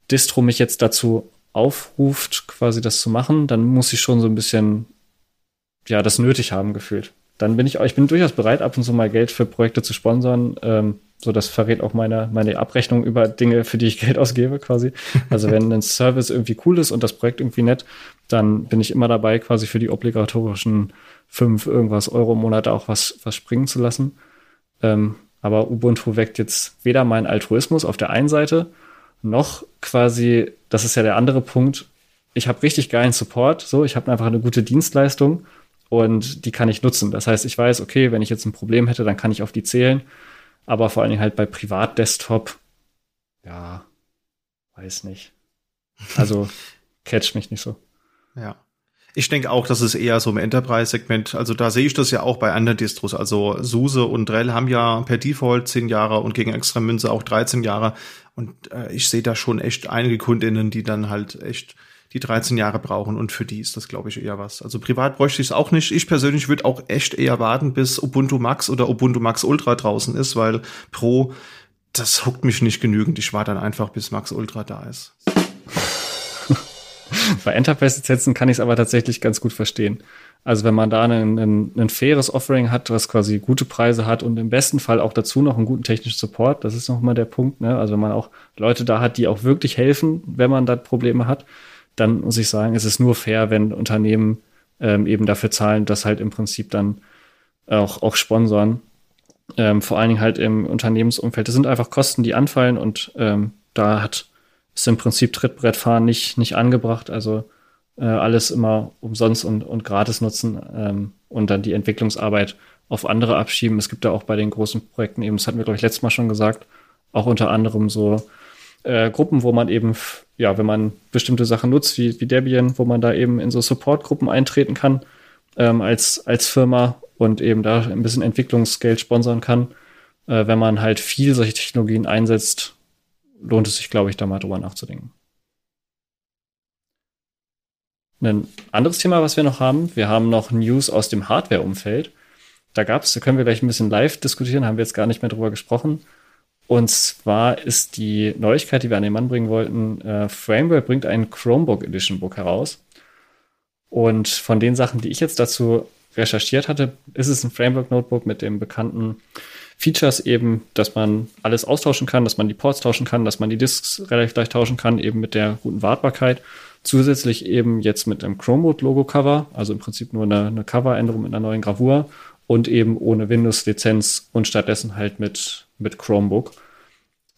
Distro mich jetzt dazu aufruft, quasi das zu machen, dann muss ich schon so ein bisschen, ja, das nötig haben gefühlt. Dann bin ich, ich bin durchaus bereit, ab und zu mal Geld für Projekte zu sponsern, ähm, so, das verrät auch meine, meine Abrechnung über Dinge, für die ich Geld ausgebe, quasi. Also wenn ein Service irgendwie cool ist und das Projekt irgendwie nett, dann bin ich immer dabei, quasi für die obligatorischen fünf irgendwas Euro im Monat auch was, was springen zu lassen. Ähm, aber Ubuntu weckt jetzt weder meinen Altruismus auf der einen Seite, noch quasi, das ist ja der andere Punkt, ich habe richtig geilen Support, so, ich habe einfach eine gute Dienstleistung und die kann ich nutzen. Das heißt, ich weiß, okay, wenn ich jetzt ein Problem hätte, dann kann ich auf die zählen aber vor allen Dingen halt bei Privat-Desktop, ja, weiß nicht. Also catch mich nicht so. Ja. Ich denke auch, das ist eher so im Enterprise-Segment. Also da sehe ich das ja auch bei anderen Distros. Also SUSE und Drell haben ja per Default 10 Jahre und gegen extra Münze auch 13 Jahre. Und äh, ich sehe da schon echt einige Kundinnen, die dann halt echt die 13 Jahre brauchen und für die ist das, glaube ich, eher was. Also privat bräuchte ich es auch nicht. Ich persönlich würde auch echt eher warten, bis Ubuntu Max oder Ubuntu Max Ultra draußen ist, weil Pro, das huckt mich nicht genügend. Ich warte dann einfach, bis Max Ultra da ist. Bei Enterprise-Lizenzen kann ich es aber tatsächlich ganz gut verstehen. Also wenn man da ein, ein, ein, faires Offering hat, was quasi gute Preise hat und im besten Fall auch dazu noch einen guten technischen Support, das ist nochmal der Punkt. Ne? Also wenn man auch Leute da hat, die auch wirklich helfen, wenn man da Probleme hat, dann muss ich sagen, es ist nur fair, wenn Unternehmen ähm, eben dafür zahlen, dass halt im Prinzip dann auch, auch sponsoren. Ähm, vor allen Dingen halt im Unternehmensumfeld. Das sind einfach Kosten, die anfallen und ähm, da hat ist im Prinzip Trittbrettfahren nicht, nicht angebracht. Also äh, alles immer umsonst und, und gratis nutzen ähm, und dann die Entwicklungsarbeit auf andere abschieben. Es gibt da auch bei den großen Projekten eben, das hatten wir, glaube ich, letztes Mal schon gesagt, auch unter anderem so äh, Gruppen, wo man eben, ja, wenn man bestimmte Sachen nutzt, wie, wie Debian, wo man da eben in so Support-Gruppen eintreten kann ähm, als, als Firma und eben da ein bisschen Entwicklungsgeld sponsern kann. Äh, wenn man halt viel solche Technologien einsetzt, lohnt es sich, glaube ich, da mal drüber nachzudenken. Ein anderes Thema, was wir noch haben, wir haben noch News aus dem Hardware-Umfeld. Da gab es, da können wir gleich ein bisschen live diskutieren, haben wir jetzt gar nicht mehr drüber gesprochen. Und zwar ist die Neuigkeit, die wir an den Mann bringen wollten, äh, Frameware bringt ein Chromebook Edition Book heraus. Und von den Sachen, die ich jetzt dazu recherchiert hatte, ist es ein Framework Notebook mit dem bekannten Features eben, dass man alles austauschen kann, dass man die Ports tauschen kann, dass man die Disks relativ leicht tauschen kann, eben mit der guten Wartbarkeit. Zusätzlich eben jetzt mit einem Chromebook-Logo-Cover, also im Prinzip nur eine, eine Coveränderung mit einer neuen Gravur und eben ohne Windows-Lizenz und stattdessen halt mit, mit Chromebook.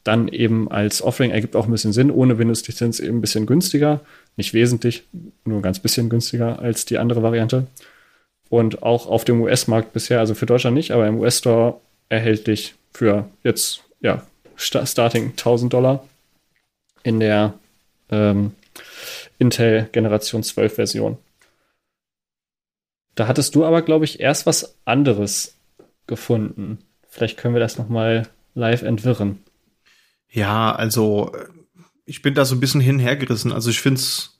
Dann eben als Offering ergibt auch ein bisschen Sinn, ohne Windows-Lizenz eben ein bisschen günstiger. Nicht wesentlich, nur ein ganz bisschen günstiger als die andere Variante. Und auch auf dem US-Markt bisher, also für Deutschland nicht, aber im US-Store erhältlich für jetzt, ja, starting 1000 Dollar in der ähm, Intel Generation 12 Version. Da hattest du aber, glaube ich, erst was anderes gefunden. Vielleicht können wir das nochmal live entwirren. Ja, also ich bin da so ein bisschen hinhergerissen. Also ich finde es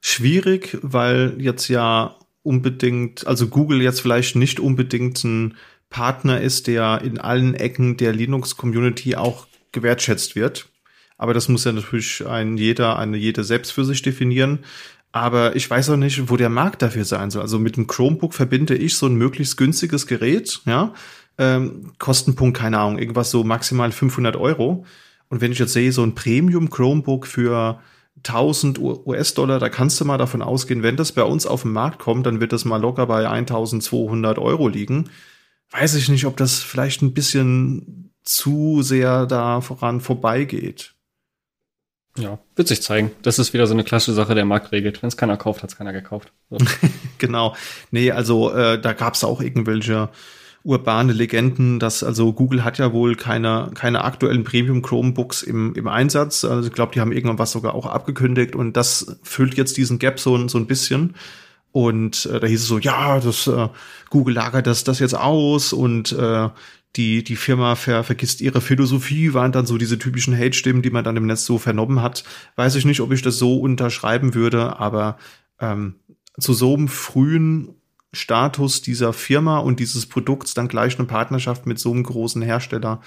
schwierig, weil jetzt ja unbedingt, also Google jetzt vielleicht nicht unbedingt ein Partner ist, der in allen Ecken der Linux-Community auch gewertschätzt wird. Aber das muss ja natürlich ein jeder, eine jede selbst für sich definieren. Aber ich weiß auch nicht, wo der Markt dafür sein soll. Also mit dem Chromebook verbinde ich so ein möglichst günstiges Gerät, ja. Ähm, Kostenpunkt, keine Ahnung, irgendwas so maximal 500 Euro. Und wenn ich jetzt sehe, so ein Premium Chromebook für 1000 US-Dollar, da kannst du mal davon ausgehen, wenn das bei uns auf den Markt kommt, dann wird das mal locker bei 1200 Euro liegen weiß ich nicht, ob das vielleicht ein bisschen zu sehr da voran vorbeigeht. Ja, wird sich zeigen. Das ist wieder so eine klassische Sache, der Markt regelt. Wenn es keiner kauft, hat es keiner gekauft. So. genau. Nee, also äh, da gab es auch irgendwelche urbane Legenden, dass also Google hat ja wohl keine, keine aktuellen Premium Chromebooks im, im Einsatz. Also ich glaube, die haben irgendwann was sogar auch abgekündigt und das füllt jetzt diesen Gap so, so ein bisschen. Und äh, da hieß es so, ja, das äh, Google lagert das, das jetzt aus und äh, die, die Firma ver, vergisst ihre Philosophie, waren dann so diese typischen Hate-Stimmen, die man dann im Netz so vernommen hat. Weiß ich nicht, ob ich das so unterschreiben würde, aber ähm, zu so einem frühen Status dieser Firma und dieses Produkts dann gleich eine Partnerschaft mit so einem großen Hersteller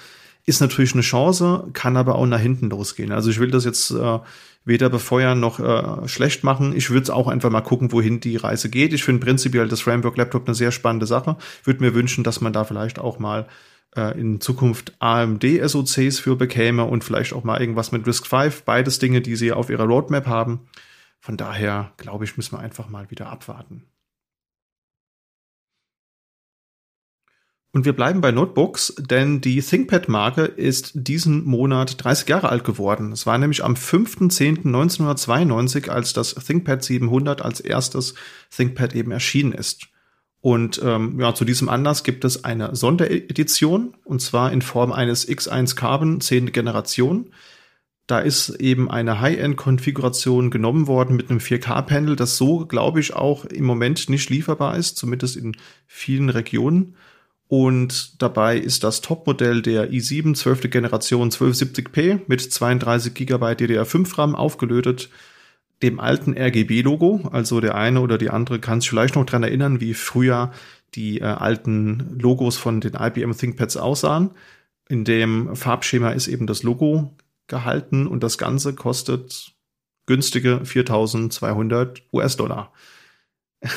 ist natürlich eine Chance, kann aber auch nach hinten losgehen. Also ich will das jetzt äh, weder befeuern noch äh, schlecht machen. Ich würde auch einfach mal gucken, wohin die Reise geht. Ich finde prinzipiell das Framework Laptop eine sehr spannende Sache. Würde mir wünschen, dass man da vielleicht auch mal äh, in Zukunft AMD SoCs für bekäme und vielleicht auch mal irgendwas mit Risk 5. Beides Dinge, die sie auf ihrer Roadmap haben. Von daher glaube ich, müssen wir einfach mal wieder abwarten. Und wir bleiben bei Notebooks, denn die ThinkPad-Marke ist diesen Monat 30 Jahre alt geworden. Es war nämlich am 5.10.1992, als das ThinkPad 700 als erstes ThinkPad eben erschienen ist. Und ähm, ja, zu diesem Anlass gibt es eine Sonderedition, und zwar in Form eines X1 Carbon 10. Generation. Da ist eben eine High-End-Konfiguration genommen worden mit einem 4K-Panel, das so, glaube ich, auch im Moment nicht lieferbar ist, zumindest in vielen Regionen. Und dabei ist das Topmodell der i7 12. Generation 1270p mit 32 GB DDR5 RAM aufgelötet, dem alten RGB-Logo. Also der eine oder die andere kann sich vielleicht noch dran erinnern, wie früher die äh, alten Logos von den IBM ThinkPads aussahen. In dem Farbschema ist eben das Logo gehalten und das Ganze kostet günstige 4200 US-Dollar.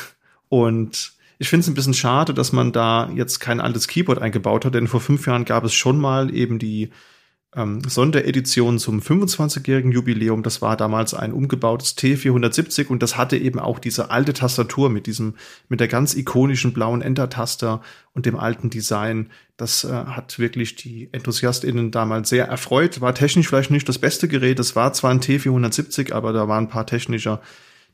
Und ich finde es ein bisschen schade, dass man da jetzt kein altes Keyboard eingebaut hat, denn vor fünf Jahren gab es schon mal eben die ähm, Sonderedition zum 25-jährigen Jubiläum. Das war damals ein umgebautes T470 und das hatte eben auch diese alte Tastatur mit diesem, mit der ganz ikonischen blauen Enter-Taster und dem alten Design. Das äh, hat wirklich die EnthusiastInnen damals sehr erfreut. War technisch vielleicht nicht das beste Gerät. Es war zwar ein T470, aber da waren ein paar technischer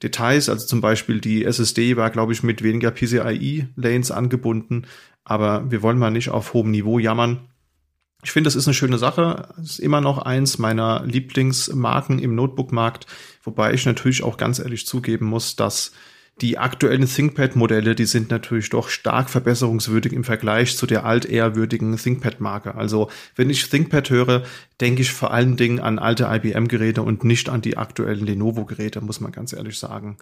Details, also zum Beispiel die SSD war, glaube ich, mit weniger PCIe-Lanes angebunden, aber wir wollen mal nicht auf hohem Niveau jammern. Ich finde, das ist eine schöne Sache. Es ist immer noch eins meiner Lieblingsmarken im Notebook-Markt, wobei ich natürlich auch ganz ehrlich zugeben muss, dass die aktuellen ThinkPad-Modelle, die sind natürlich doch stark verbesserungswürdig im Vergleich zu der altehrwürdigen ThinkPad-Marke. Also wenn ich ThinkPad höre, denke ich vor allen Dingen an alte IBM-Geräte und nicht an die aktuellen Lenovo-Geräte, muss man ganz ehrlich sagen.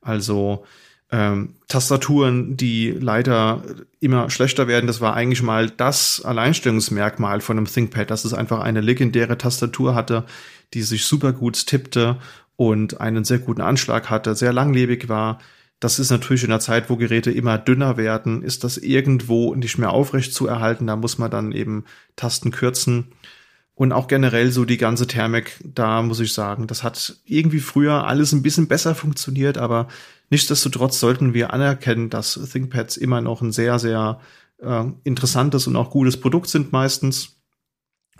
Also ähm, Tastaturen, die leider immer schlechter werden. Das war eigentlich mal das Alleinstellungsmerkmal von einem ThinkPad, dass es einfach eine legendäre Tastatur hatte, die sich super gut tippte und einen sehr guten Anschlag hatte, sehr langlebig war. Das ist natürlich in der Zeit, wo Geräte immer dünner werden, ist das irgendwo nicht mehr aufrecht zu erhalten. Da muss man dann eben Tasten kürzen. Und auch generell so die ganze Thermik, da muss ich sagen, das hat irgendwie früher alles ein bisschen besser funktioniert, aber nichtsdestotrotz sollten wir anerkennen, dass ThinkPads immer noch ein sehr, sehr äh, interessantes und auch gutes Produkt sind meistens.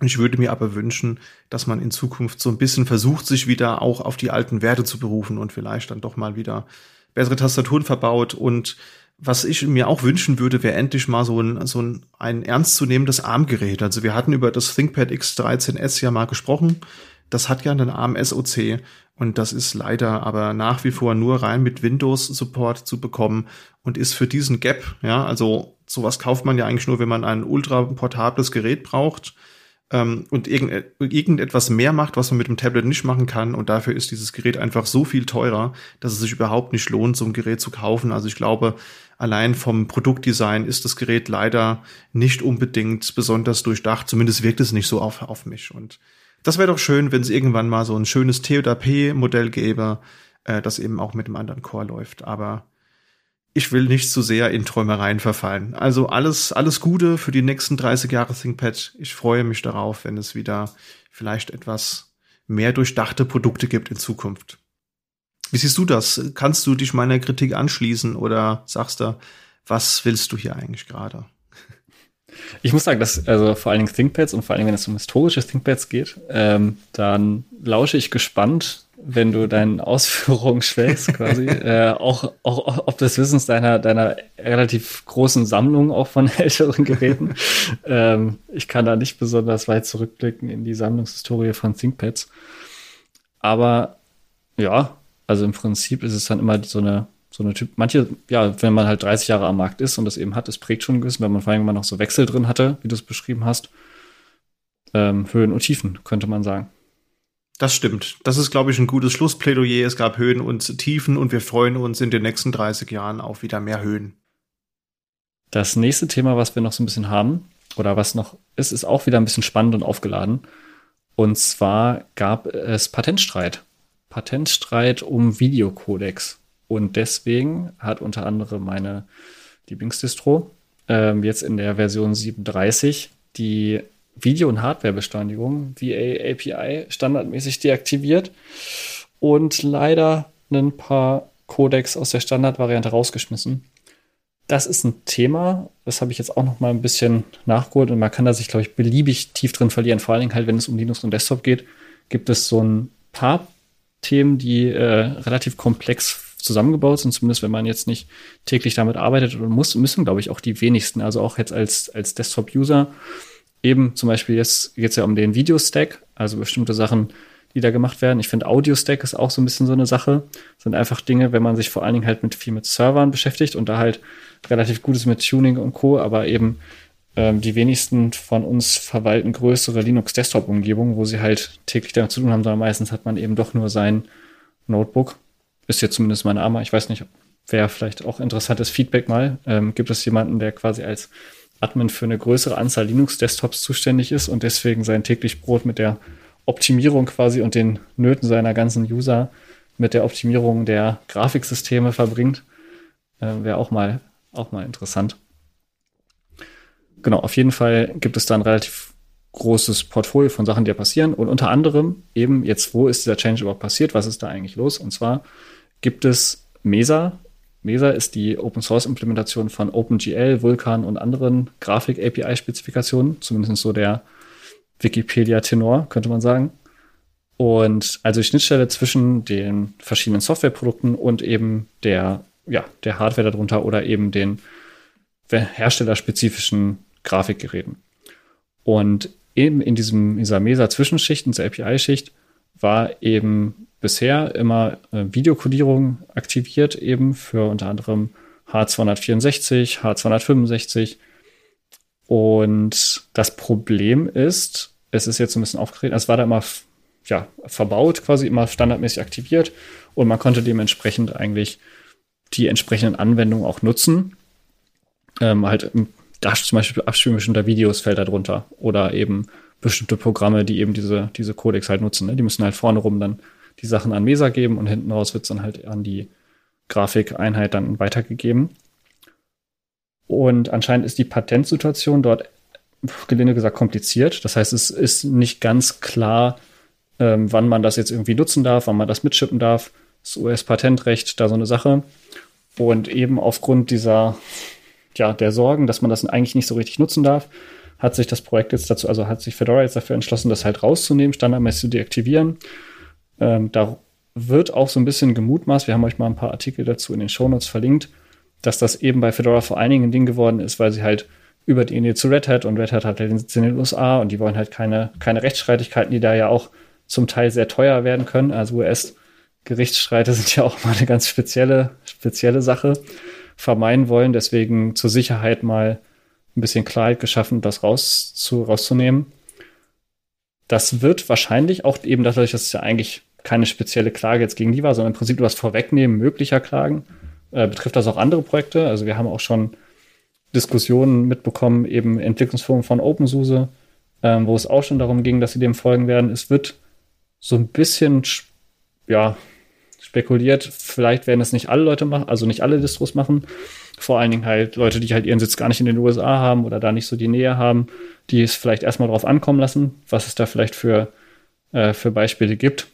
Ich würde mir aber wünschen, dass man in Zukunft so ein bisschen versucht, sich wieder auch auf die alten Werte zu berufen und vielleicht dann doch mal wieder bessere Tastaturen verbaut und was ich mir auch wünschen würde, wäre endlich mal so ein, so ein, ein ernstzunehmendes Armgerät. Also wir hatten über das ThinkPad X13S ja mal gesprochen. Das hat ja einen ARM-SoC und das ist leider aber nach wie vor nur rein mit Windows-Support zu bekommen und ist für diesen Gap, ja, also sowas kauft man ja eigentlich nur, wenn man ein ultra portables Gerät braucht ähm, und irgend, irgendetwas mehr macht, was man mit dem Tablet nicht machen kann. Und dafür ist dieses Gerät einfach so viel teurer, dass es sich überhaupt nicht lohnt, so ein Gerät zu kaufen. Also ich glaube, allein vom Produktdesign ist das Gerät leider nicht unbedingt besonders durchdacht. Zumindest wirkt es nicht so auf, auf mich. Und das wäre doch schön, wenn es irgendwann mal so ein schönes T oder P-Modell gäbe, äh, das eben auch mit einem anderen Core läuft. Aber ich will nicht zu sehr in Träumereien verfallen. Also alles, alles Gute für die nächsten 30 Jahre ThinkPad. Ich freue mich darauf, wenn es wieder vielleicht etwas mehr durchdachte Produkte gibt in Zukunft. Wie siehst du das? Kannst du dich meiner Kritik anschließen oder sagst du, was willst du hier eigentlich gerade? Ich muss sagen, dass also vor allen Dingen ThinkPads und vor allen Dingen, wenn es um historische ThinkPads geht, ähm, dann lausche ich gespannt, wenn du deinen Ausführungen schwelgst, quasi, äh, auch, auch ob des Wissens deiner, deiner relativ großen Sammlung auch von älteren Geräten. ähm, ich kann da nicht besonders weit zurückblicken in die Sammlungshistorie von ThinkPads. Aber ja, also im Prinzip ist es dann immer so eine, so eine Typ, manche, ja, wenn man halt 30 Jahre am Markt ist und das eben hat, das prägt schon ein bisschen, wenn man vor allem immer noch so Wechsel drin hatte, wie du es beschrieben hast. Ähm, Höhen und Tiefen, könnte man sagen. Das stimmt. Das ist, glaube ich, ein gutes Schlussplädoyer. Es gab Höhen und Tiefen und wir freuen uns in den nächsten 30 Jahren auf wieder mehr Höhen. Das nächste Thema, was wir noch so ein bisschen haben, oder was noch ist, ist auch wieder ein bisschen spannend und aufgeladen. Und zwar gab es Patentstreit. Patentstreit um Videocodex. Und deswegen hat unter anderem meine Lieblingsdistro ähm, jetzt in der Version 37 die Video- und Hardwarebeschleunigung, VA API, standardmäßig deaktiviert und leider ein paar Codecs aus der Standardvariante rausgeschmissen. Das ist ein Thema, das habe ich jetzt auch noch mal ein bisschen nachgeholt und man kann da sich, glaube ich, beliebig tief drin verlieren. Vor allen Dingen halt, wenn es um Linux und Desktop geht, gibt es so ein paar Themen, die äh, relativ komplex zusammengebaut sind, zumindest wenn man jetzt nicht täglich damit arbeitet und muss, müssen, glaube ich, auch die wenigsten, also auch jetzt als, als Desktop-User eben zum Beispiel jetzt geht es ja um den Video-Stack, also bestimmte Sachen, die da gemacht werden. Ich finde Audio-Stack ist auch so ein bisschen so eine Sache. Das sind einfach Dinge, wenn man sich vor allen Dingen halt mit viel mit Servern beschäftigt und da halt relativ gut ist mit Tuning und Co., aber eben ähm, die wenigsten von uns verwalten größere Linux-Desktop-Umgebungen, wo sie halt täglich damit zu tun haben, sondern meistens hat man eben doch nur sein Notebook. Ist jetzt zumindest meine Arme. Ich weiß nicht, wäre vielleicht auch interessantes Feedback mal. Ähm, gibt es jemanden, der quasi als Admin für eine größere Anzahl Linux-Desktops zuständig ist und deswegen sein täglich Brot mit der Optimierung quasi und den Nöten seiner ganzen User mit der Optimierung der Grafiksysteme verbringt. Äh, Wäre auch mal, auch mal interessant. Genau, auf jeden Fall gibt es da ein relativ großes Portfolio von Sachen, die da passieren. Und unter anderem eben jetzt, wo ist dieser Change überhaupt passiert? Was ist da eigentlich los? Und zwar gibt es Mesa, Mesa ist die Open Source Implementation von OpenGL, Vulkan und anderen Grafik API Spezifikationen, zumindest so der Wikipedia Tenor, könnte man sagen. Und also die Schnittstelle zwischen den verschiedenen Softwareprodukten und eben der, ja, der Hardware darunter oder eben den herstellerspezifischen Grafikgeräten. Und eben in diesem, dieser Mesa-Zwischenschicht, in dieser API-Schicht, war eben bisher immer äh, Videokodierung aktiviert, eben für unter anderem H264, H265. Und das Problem ist, es ist jetzt ein bisschen aufgetreten, es war da immer ja, verbaut, quasi immer standardmäßig aktiviert und man konnte dementsprechend eigentlich die entsprechenden Anwendungen auch nutzen. Ähm, halt da zum Beispiel Abspielen bestimmter Videos fällt da drunter oder eben bestimmte Programme, die eben diese, diese Codecs halt nutzen. Ne? Die müssen halt vorne rum dann die Sachen an Mesa geben und hinten raus wird es dann halt an die Grafikeinheit dann weitergegeben. Und anscheinend ist die Patentsituation dort, gelinde gesagt, kompliziert. Das heißt, es ist nicht ganz klar, ähm, wann man das jetzt irgendwie nutzen darf, wann man das mitschippen darf. Das US-Patentrecht, da so eine Sache. Und eben aufgrund dieser, ja, der Sorgen, dass man das eigentlich nicht so richtig nutzen darf, hat sich das Projekt jetzt dazu, also hat sich Fedora jetzt dafür entschlossen, das halt rauszunehmen, standardmäßig zu deaktivieren. Ähm, da wird auch so ein bisschen gemutmaßt, wir haben euch mal ein paar Artikel dazu in den Shownotes verlinkt, dass das eben bei Fedora vor allen Dingen geworden ist, weil sie halt über die Nähe zu Red Hat und Red Hat hat den Sitz in den USA und die wollen halt keine, keine Rechtsstreitigkeiten, die da ja auch zum Teil sehr teuer werden können. Also US-Gerichtsstreite sind ja auch mal eine ganz spezielle, spezielle Sache, vermeiden wollen. Deswegen zur Sicherheit mal ein bisschen Klarheit geschaffen, das raus zu, rauszunehmen. Das wird wahrscheinlich auch eben dadurch, dass es ja eigentlich keine spezielle Klage jetzt gegen die war, sondern im Prinzip das Vorwegnehmen möglicher Klagen, äh, betrifft das auch andere Projekte. Also wir haben auch schon Diskussionen mitbekommen, eben Entwicklungsforum von OpenSUSE, ähm, wo es auch schon darum ging, dass sie dem folgen werden. Es wird so ein bisschen, ja, spekuliert, vielleicht werden es nicht alle Leute machen, also nicht alle Distros machen. Vor allen Dingen halt Leute, die halt ihren Sitz gar nicht in den USA haben oder da nicht so die Nähe haben, die es vielleicht erstmal drauf ankommen lassen, was es da vielleicht für, äh, für Beispiele gibt.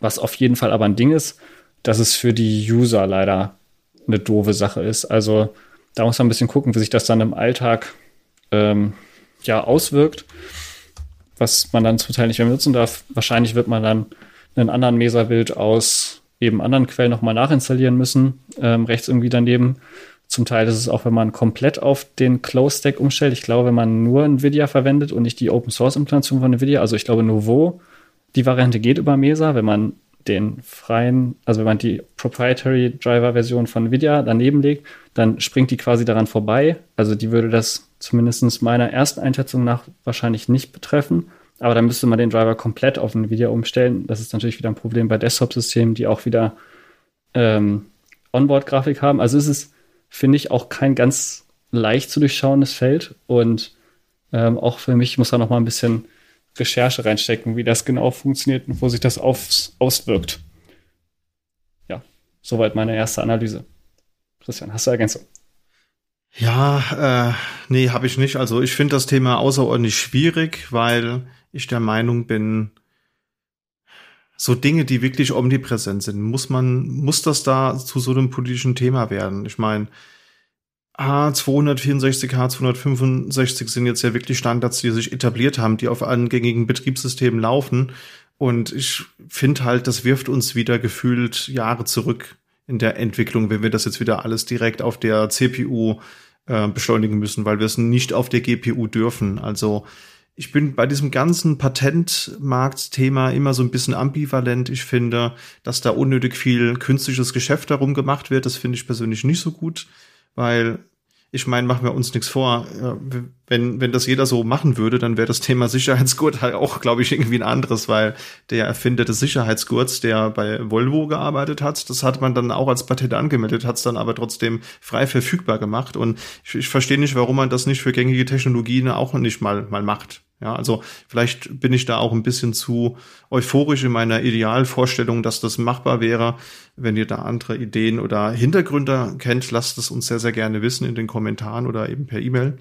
Was auf jeden Fall aber ein Ding ist, dass es für die User leider eine doofe Sache ist. Also da muss man ein bisschen gucken, wie sich das dann im Alltag ähm, ja auswirkt, was man dann zum Teil nicht mehr nutzen darf. Wahrscheinlich wird man dann einen anderen Mesa-Bild aus eben anderen Quellen nochmal nachinstallieren müssen, ähm, rechts irgendwie daneben. Zum Teil ist es auch, wenn man komplett auf den Close Stack umstellt. Ich glaube, wenn man nur NVIDIA verwendet und nicht die Open Source Implementation von NVIDIA, also ich glaube Nouveau, die Variante geht über Mesa, wenn man den freien, also wenn man die Proprietary Driver Version von NVIDIA daneben legt, dann springt die quasi daran vorbei. Also die würde das zumindest meiner ersten Einschätzung nach wahrscheinlich nicht betreffen. Aber dann müsste man den Driver komplett auf NVIDIA umstellen. Das ist natürlich wieder ein Problem bei Desktop-Systemen, die auch wieder ähm, Onboard-Grafik haben. Also es ist, finde ich, auch kein ganz leicht zu durchschauendes Feld. Und ähm, auch für mich muss da noch mal ein bisschen Recherche reinstecken, wie das genau funktioniert und wo sich das aufs, auswirkt. Ja, soweit meine erste Analyse. Christian, hast du Ergänzung? Ja, äh, nee, habe ich nicht. Also ich finde das Thema außerordentlich schwierig, weil ich der Meinung bin, so Dinge, die wirklich omnipräsent sind, muss man, muss das da zu so einem politischen Thema werden? Ich meine, H264, H265 sind jetzt ja wirklich Standards, die sich etabliert haben, die auf allen gängigen Betriebssystemen laufen. Und ich finde halt, das wirft uns wieder gefühlt Jahre zurück in der Entwicklung, wenn wir das jetzt wieder alles direkt auf der CPU äh, beschleunigen müssen, weil wir es nicht auf der GPU dürfen. Also ich bin bei diesem ganzen Patentmarktthema immer so ein bisschen ambivalent. Ich finde, dass da unnötig viel künstliches Geschäft darum gemacht wird. Das finde ich persönlich nicht so gut, weil ich meine, machen wir uns nichts vor. Wenn, wenn das jeder so machen würde, dann wäre das Thema Sicherheitsgurt halt auch, glaube ich, irgendwie ein anderes, weil der Erfinder des Sicherheitsgurts, der bei Volvo gearbeitet hat, das hat man dann auch als Patent angemeldet, hat es dann aber trotzdem frei verfügbar gemacht. Und ich, ich verstehe nicht, warum man das nicht für gängige Technologien auch nicht mal, mal macht. Ja, also vielleicht bin ich da auch ein bisschen zu euphorisch in meiner Idealvorstellung, dass das machbar wäre. Wenn ihr da andere Ideen oder Hintergründe kennt, lasst es uns sehr, sehr gerne wissen in den Kommentaren oder eben per E-Mail.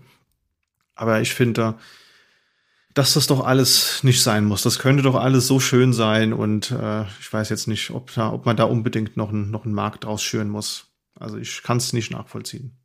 Aber ich finde, dass das doch alles nicht sein muss. Das könnte doch alles so schön sein und äh, ich weiß jetzt nicht, ob, da, ob man da unbedingt noch, ein, noch einen Markt draus schüren muss. Also ich kann es nicht nachvollziehen.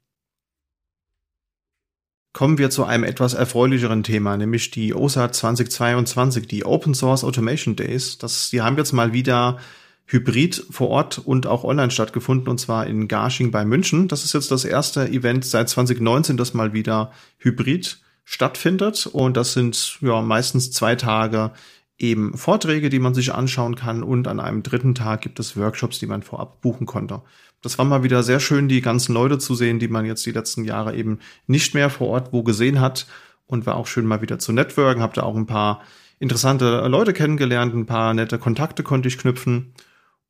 Kommen wir zu einem etwas erfreulicheren Thema, nämlich die OSA 2022, die Open Source Automation Days. Das, die haben jetzt mal wieder hybrid vor Ort und auch online stattgefunden, und zwar in Garching bei München. Das ist jetzt das erste Event seit 2019, das mal wieder hybrid stattfindet. Und das sind ja meistens zwei Tage eben Vorträge, die man sich anschauen kann. Und an einem dritten Tag gibt es Workshops, die man vorab buchen konnte das war mal wieder sehr schön, die ganzen Leute zu sehen, die man jetzt die letzten Jahre eben nicht mehr vor Ort wo gesehen hat. Und war auch schön mal wieder zu networken, hab da auch ein paar interessante Leute kennengelernt, ein paar nette Kontakte konnte ich knüpfen.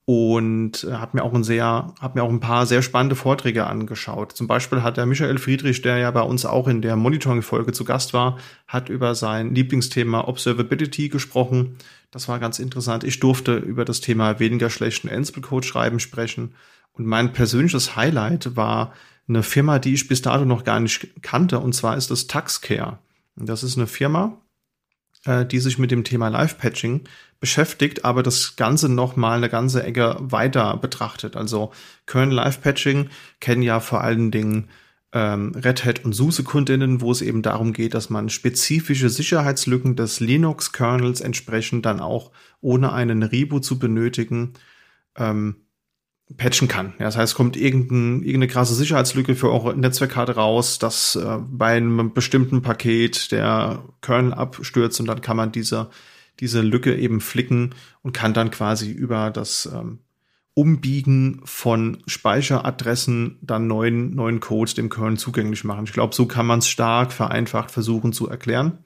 und äh, habe mir auch ein habe mir auch ein paar sehr spannende Vorträge angeschaut. Zum Beispiel hat der Michael Friedrich, der ja bei uns auch in der Monitoring-Folge zu Gast war, hat über sein Lieblingsthema Observability gesprochen. Das war ganz interessant. Ich durfte über das Thema weniger schlechten Ansible-Code schreiben sprechen. Und mein persönliches Highlight war eine Firma, die ich bis dato noch gar nicht kannte, und zwar ist das Taxcare. Das ist eine Firma, äh, die sich mit dem Thema Live-Patching beschäftigt, aber das Ganze noch mal eine ganze Ecke weiter betrachtet. Also Kernel Live-Patching kennen ja vor allen Dingen ähm, Red Hat und SUSE-Kundinnen, wo es eben darum geht, dass man spezifische Sicherheitslücken des Linux-Kernels entsprechend dann auch ohne einen Reboot zu benötigen ähm, patchen kann. Ja, das heißt, kommt irgendein, irgendeine krasse Sicherheitslücke für eure Netzwerkkarte raus, dass äh, bei einem bestimmten Paket der Kernel abstürzt und dann kann man diese, diese Lücke eben flicken und kann dann quasi über das ähm, Umbiegen von Speicheradressen dann neuen, neuen Code dem Kernel zugänglich machen. Ich glaube, so kann man es stark vereinfacht versuchen zu erklären.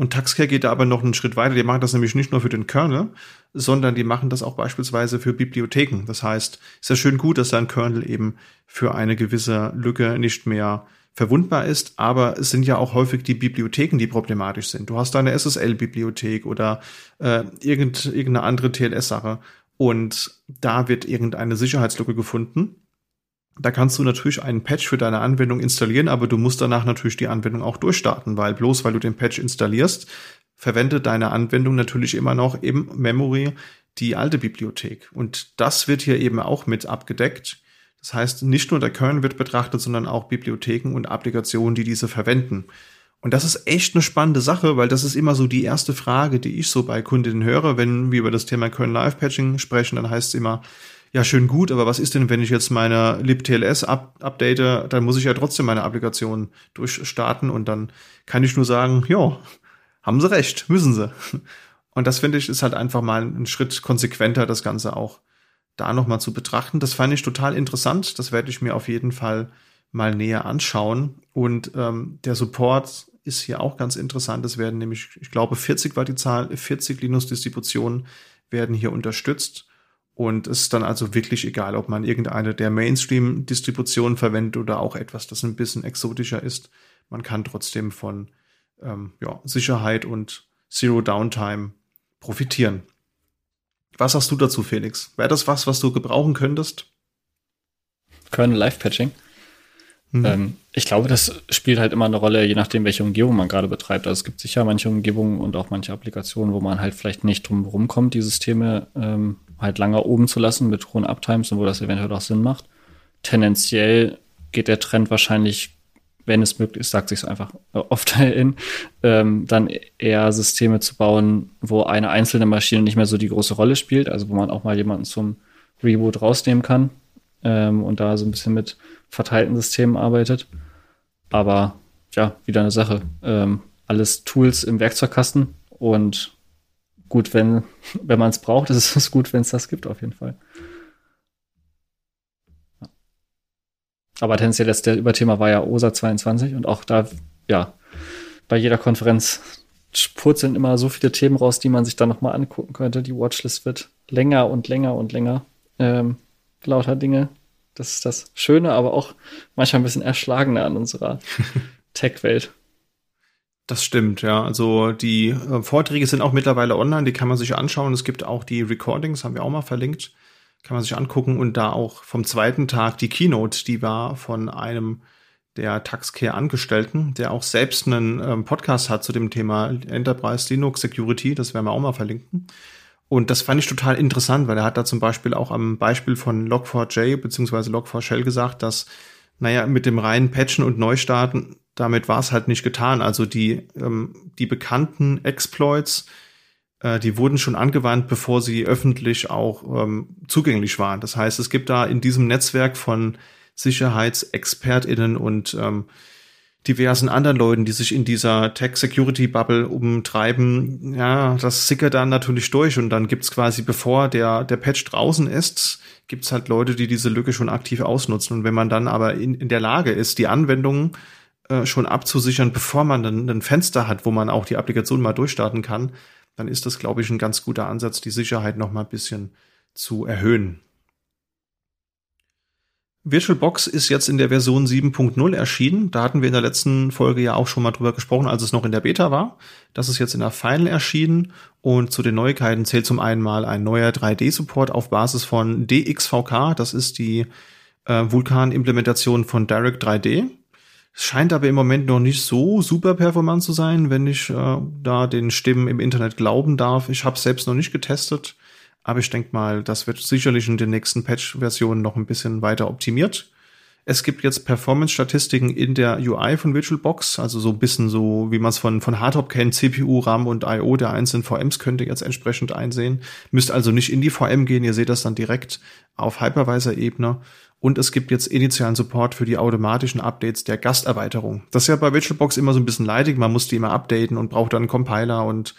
Und Taxcare geht da aber noch einen Schritt weiter. Die machen das nämlich nicht nur für den Kernel, sondern die machen das auch beispielsweise für Bibliotheken. Das heißt, ist ja schön gut, dass dein Kernel eben für eine gewisse Lücke nicht mehr verwundbar ist, aber es sind ja auch häufig die Bibliotheken, die problematisch sind. Du hast da eine SSL-Bibliothek oder äh, irgend, irgendeine andere TLS-Sache und da wird irgendeine Sicherheitslücke gefunden da kannst du natürlich einen Patch für deine Anwendung installieren, aber du musst danach natürlich die Anwendung auch durchstarten, weil bloß weil du den Patch installierst, verwendet deine Anwendung natürlich immer noch im Memory die alte Bibliothek. Und das wird hier eben auch mit abgedeckt. Das heißt, nicht nur der Kernel wird betrachtet, sondern auch Bibliotheken und Applikationen, die diese verwenden. Und das ist echt eine spannende Sache, weil das ist immer so die erste Frage, die ich so bei Kundinnen höre, wenn wir über das Thema Kernel Live Patching sprechen, dann heißt es immer, ja, schön gut, aber was ist denn, wenn ich jetzt meine libTLS up update, dann muss ich ja trotzdem meine Applikation durchstarten und dann kann ich nur sagen, ja, haben sie recht, müssen sie. Und das finde ich ist halt einfach mal ein Schritt konsequenter, das Ganze auch da nochmal zu betrachten. Das fand ich total interessant. Das werde ich mir auf jeden Fall mal näher anschauen. Und ähm, der Support ist hier auch ganz interessant. Es werden nämlich, ich glaube, 40 war die Zahl, 40 Linux-Distributionen werden hier unterstützt. Und es ist dann also wirklich egal, ob man irgendeine der Mainstream-Distributionen verwendet oder auch etwas, das ein bisschen exotischer ist. Man kann trotzdem von ähm, ja, Sicherheit und Zero Downtime profitieren. Was hast du dazu, Felix? Wäre das was, was du gebrauchen könntest? Kernel Live Patching. Mhm. Ähm, ich glaube, das spielt halt immer eine Rolle, je nachdem, welche Umgebung man gerade betreibt. Also es gibt sicher manche Umgebungen und auch manche Applikationen, wo man halt vielleicht nicht drum rumkommt, die Systeme ähm, halt lange oben zu lassen mit hohen Uptimes und wo das eventuell auch Sinn macht. Tendenziell geht der Trend wahrscheinlich, wenn es möglich ist, sagt sich einfach äh, oft in, ähm, dann eher Systeme zu bauen, wo eine einzelne Maschine nicht mehr so die große Rolle spielt, also wo man auch mal jemanden zum Reboot rausnehmen kann ähm, und da so ein bisschen mit verteilten Systemen arbeitet. Aber ja, wieder eine Sache. Ähm, alles Tools im Werkzeugkasten und gut, wenn, wenn man es braucht, ist es gut, wenn es das gibt, auf jeden Fall. Aber tendenziell das der Überthema war ja OSA 22 und auch da, ja, bei jeder Konferenz purzeln immer so viele Themen raus, die man sich dann nochmal angucken könnte. Die Watchlist wird länger und länger und länger. Ähm, lauter Dinge. Das ist das Schöne, aber auch manchmal ein bisschen erschlagender an unserer Tech-Welt. Das stimmt, ja. Also die äh, Vorträge sind auch mittlerweile online, die kann man sich anschauen. Es gibt auch die Recordings, haben wir auch mal verlinkt. Kann man sich angucken und da auch vom zweiten Tag die Keynote, die war von einem der Taxcare Angestellten, der auch selbst einen ähm, Podcast hat zu dem Thema Enterprise Linux Security. Das werden wir auch mal verlinken. Und das fand ich total interessant, weil er hat da zum Beispiel auch am Beispiel von Log4j bzw. Log4Shell gesagt, dass naja, mit dem reinen Patchen und Neustarten damit war es halt nicht getan. Also die, ähm, die bekannten Exploits, äh, die wurden schon angewandt, bevor sie öffentlich auch ähm, zugänglich waren. Das heißt, es gibt da in diesem Netzwerk von SicherheitsexpertInnen und ähm, diversen anderen Leuten, die sich in dieser Tech-Security-Bubble umtreiben, ja, das sickert dann natürlich durch und dann gibt's quasi, bevor der, der Patch draußen ist, gibt's halt Leute, die diese Lücke schon aktiv ausnutzen. Und wenn man dann aber in, in der Lage ist, die Anwendungen äh, schon abzusichern, bevor man dann ein Fenster hat, wo man auch die Applikation mal durchstarten kann, dann ist das, glaube ich, ein ganz guter Ansatz, die Sicherheit noch mal ein bisschen zu erhöhen. VirtualBox ist jetzt in der Version 7.0 erschienen. Da hatten wir in der letzten Folge ja auch schon mal drüber gesprochen, als es noch in der Beta war. Das ist jetzt in der Final erschienen und zu den Neuigkeiten zählt zum einen mal ein neuer 3D-Support auf Basis von DXVK. Das ist die äh, Vulkan-Implementation von Direct 3D. Es scheint aber im Moment noch nicht so super performant zu sein, wenn ich äh, da den Stimmen im Internet glauben darf. Ich habe selbst noch nicht getestet. Aber ich denke mal, das wird sicherlich in den nächsten Patch-Versionen noch ein bisschen weiter optimiert. Es gibt jetzt Performance-Statistiken in der UI von VirtualBox, also so ein bisschen so, wie man es von, von Hardtop kennt, CPU, RAM und I.O. der einzelnen VMs könnt ihr jetzt entsprechend einsehen. Müsst also nicht in die VM gehen, ihr seht das dann direkt auf Hypervisor-Ebene. Und es gibt jetzt initialen Support für die automatischen Updates der Gasterweiterung. Das ist ja bei VirtualBox immer so ein bisschen leidig, man muss die immer updaten und braucht dann einen Compiler und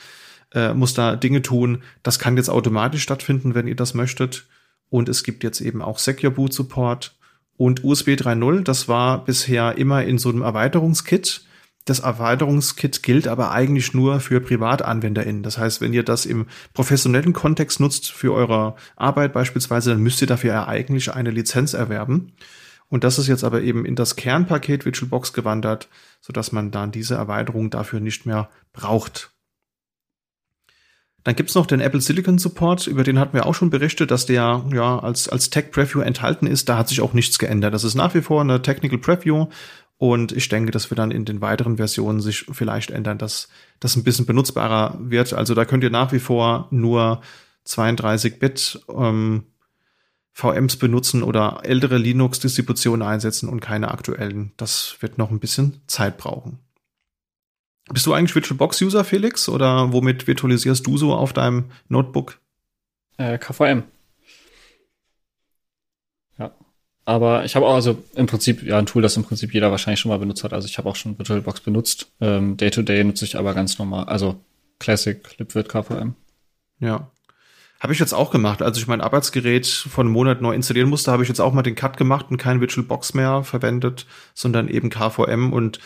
äh, muss da Dinge tun. Das kann jetzt automatisch stattfinden, wenn ihr das möchtet. Und es gibt jetzt eben auch Secure Boot Support und USB 3.0. Das war bisher immer in so einem Erweiterungskit. Das Erweiterungskit gilt aber eigentlich nur für PrivatanwenderInnen. Das heißt, wenn ihr das im professionellen Kontext nutzt für eure Arbeit beispielsweise, dann müsst ihr dafür ja eigentlich eine Lizenz erwerben. Und das ist jetzt aber eben in das Kernpaket VirtualBox gewandert, sodass man dann diese Erweiterung dafür nicht mehr braucht. Dann gibt's noch den Apple Silicon Support, über den hatten wir auch schon berichtet, dass der ja als, als Tech Preview enthalten ist. Da hat sich auch nichts geändert. Das ist nach wie vor eine Technical Preview. Und ich denke, dass wir dann in den weiteren Versionen sich vielleicht ändern, dass das ein bisschen benutzbarer wird. Also da könnt ihr nach wie vor nur 32-Bit ähm, VMs benutzen oder ältere Linux-Distributionen einsetzen und keine aktuellen. Das wird noch ein bisschen Zeit brauchen. Bist du eigentlich VirtualBox-User, Felix? Oder womit virtualisierst du so auf deinem Notebook? Äh, KVM. Ja. Aber ich habe auch also im Prinzip ja ein Tool, das im Prinzip jeder wahrscheinlich schon mal benutzt hat. Also ich habe auch schon VirtualBox benutzt. Ähm, Day-to-Day -Day nutze ich aber ganz normal, also Classic LibVirt KVM. Ja. Habe ich jetzt auch gemacht. Als ich mein Arbeitsgerät von einem Monat neu installieren musste, habe ich jetzt auch mal den Cut gemacht und kein VirtualBox mehr verwendet, sondern eben KVM und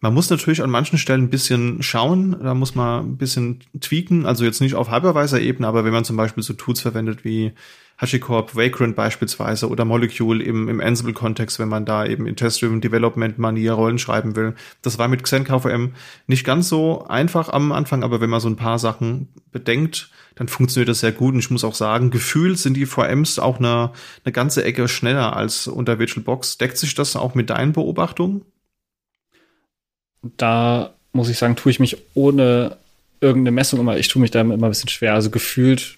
man muss natürlich an manchen Stellen ein bisschen schauen, da muss man ein bisschen tweaken, also jetzt nicht auf Hypervisor-Ebene, aber wenn man zum Beispiel so Tools verwendet wie HashiCorp, Vagrant beispielsweise oder Molecule im, im Ansible-Kontext, wenn man da eben in Test-Driven Development-Manier Rollen schreiben will. Das war mit XenKVM nicht ganz so einfach am Anfang, aber wenn man so ein paar Sachen bedenkt, dann funktioniert das sehr gut. Und ich muss auch sagen, gefühlt sind die VMs auch eine, eine ganze Ecke schneller als unter VirtualBox. Deckt sich das auch mit deinen Beobachtungen? Da muss ich sagen, tue ich mich ohne irgendeine Messung immer, ich tue mich da immer ein bisschen schwer. Also gefühlt,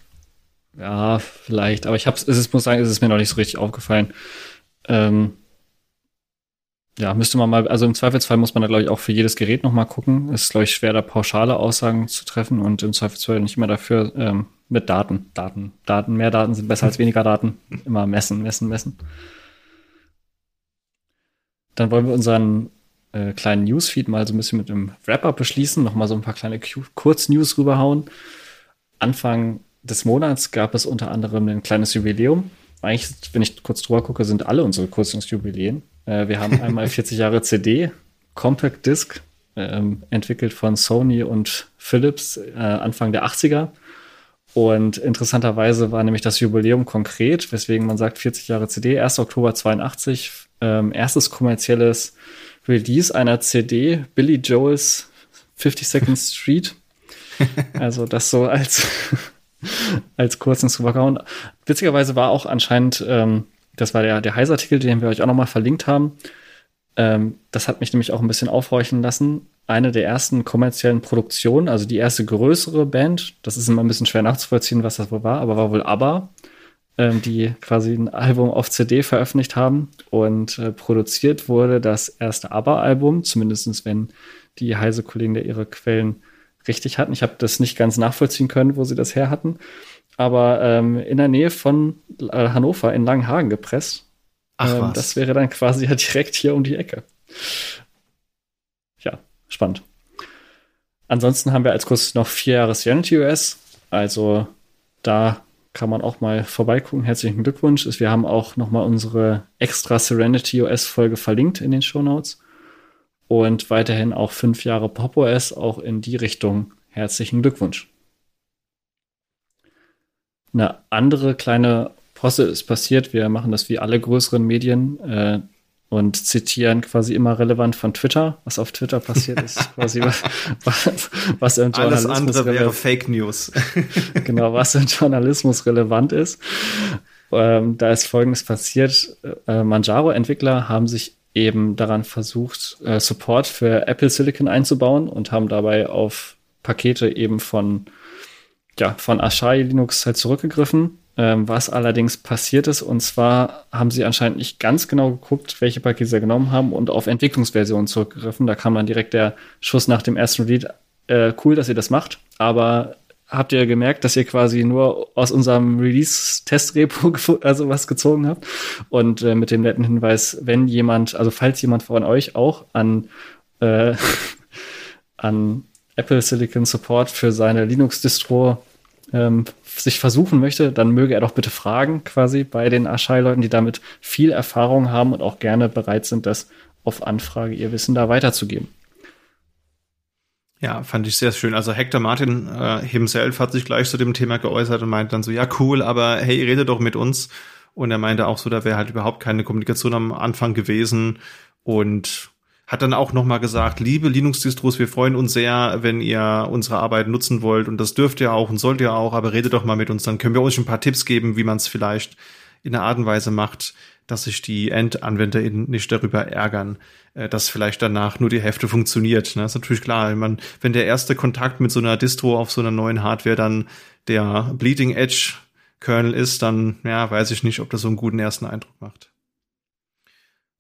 ja, vielleicht, aber ich hab's, es ist, muss sagen, es ist mir noch nicht so richtig aufgefallen. Ähm, ja, müsste man mal, also im Zweifelsfall muss man da, glaube ich, auch für jedes Gerät nochmal gucken. Es ist, glaube ich, schwer, da pauschale Aussagen zu treffen und im Zweifelsfall nicht immer dafür ähm, mit Daten. Daten, Daten, mehr Daten sind besser als weniger Daten. Immer messen, messen, messen. Dann wollen wir unseren äh, kleinen Newsfeed mal so ein bisschen mit einem Wrap-up beschließen, nochmal so ein paar kleine Kurznews rüberhauen. Anfang des Monats gab es unter anderem ein kleines Jubiläum. Eigentlich, wenn ich kurz drüber gucke, sind alle unsere Kurznews-Jubiläen. Äh, wir haben einmal 40 Jahre CD, Compact Disc, ähm, entwickelt von Sony und Philips äh, Anfang der 80er. Und interessanterweise war nämlich das Jubiläum konkret, weswegen man sagt 40 Jahre CD, 1. Oktober 82, ähm, erstes kommerzielles Release einer CD, Billy Joel's 52nd Street. Also das so als, als kurzen Supercount. Witzigerweise war auch anscheinend, ähm, das war der, der Heiß-Artikel, den wir euch auch nochmal verlinkt haben. Ähm, das hat mich nämlich auch ein bisschen aufhorchen lassen. Eine der ersten kommerziellen Produktionen, also die erste größere Band, das ist immer ein bisschen schwer nachzuvollziehen, was das wohl war, aber war wohl ABBA ähm, die quasi ein Album auf CD veröffentlicht haben und äh, produziert wurde das erste ABBA-Album, zumindest wenn die Heise-Kollegen da ihre Quellen richtig hatten. Ich habe das nicht ganz nachvollziehen können, wo sie das her hatten, aber ähm, in der Nähe von äh, Hannover in Langenhagen gepresst. Ach, ähm, das wäre dann quasi ja direkt hier um die Ecke. Ja, spannend. Ansonsten haben wir als Kurs noch vier Jahre Serenity OS. Also da kann man auch mal vorbeigucken. Herzlichen Glückwunsch. Wir haben auch nochmal unsere extra Serenity OS Folge verlinkt in den Show Notes. Und weiterhin auch fünf Jahre Pop OS, auch in die Richtung. Herzlichen Glückwunsch. Eine andere kleine Posse ist passiert. Wir machen das wie alle größeren Medien äh, und zitieren quasi immer relevant von Twitter, was auf Twitter passiert ist, quasi was, was, was im Journalismus Alles andere wäre Fake News. genau, was im Journalismus relevant ist. Ähm, da ist Folgendes passiert. Äh, Manjaro-Entwickler haben sich eben daran versucht, äh, Support für Apple Silicon einzubauen und haben dabei auf Pakete eben von, ja, von Asahi Linux halt zurückgegriffen. Ähm, was allerdings passiert ist, und zwar haben sie anscheinend nicht ganz genau geguckt, welche Pakete sie genommen haben und auf Entwicklungsversionen zurückgegriffen. Da kam dann direkt der Schuss nach dem ersten Read. Äh, cool, dass ihr das macht, aber habt ihr gemerkt, dass ihr quasi nur aus unserem Release-Test-Repo also was gezogen habt. Und äh, mit dem netten Hinweis, wenn jemand, also falls jemand von euch auch an, äh, an Apple Silicon Support für seine Linux-Distro ähm, sich versuchen möchte, dann möge er doch bitte fragen, quasi bei den Aschai-Leuten, die damit viel Erfahrung haben und auch gerne bereit sind, das auf Anfrage ihr Wissen da weiterzugeben. Ja, fand ich sehr schön. Also Hector Martin äh, himself hat sich gleich zu dem Thema geäußert und meint dann so, ja cool, aber hey, rede doch mit uns. Und er meinte auch so, da wäre halt überhaupt keine Kommunikation am Anfang gewesen und hat dann auch nochmal gesagt, liebe Linux-Distros, wir freuen uns sehr, wenn ihr unsere Arbeit nutzen wollt und das dürft ihr auch und sollt ihr auch, aber redet doch mal mit uns, dann können wir euch ein paar Tipps geben, wie man es vielleicht in einer Art und Weise macht, dass sich die EndanwenderInnen nicht darüber ärgern, äh, dass vielleicht danach nur die Hälfte funktioniert. Das ist natürlich klar. Wenn, man, wenn der erste Kontakt mit so einer Distro auf so einer neuen Hardware dann der Bleeding Edge Kernel ist, dann ja, weiß ich nicht, ob das so einen guten ersten Eindruck macht.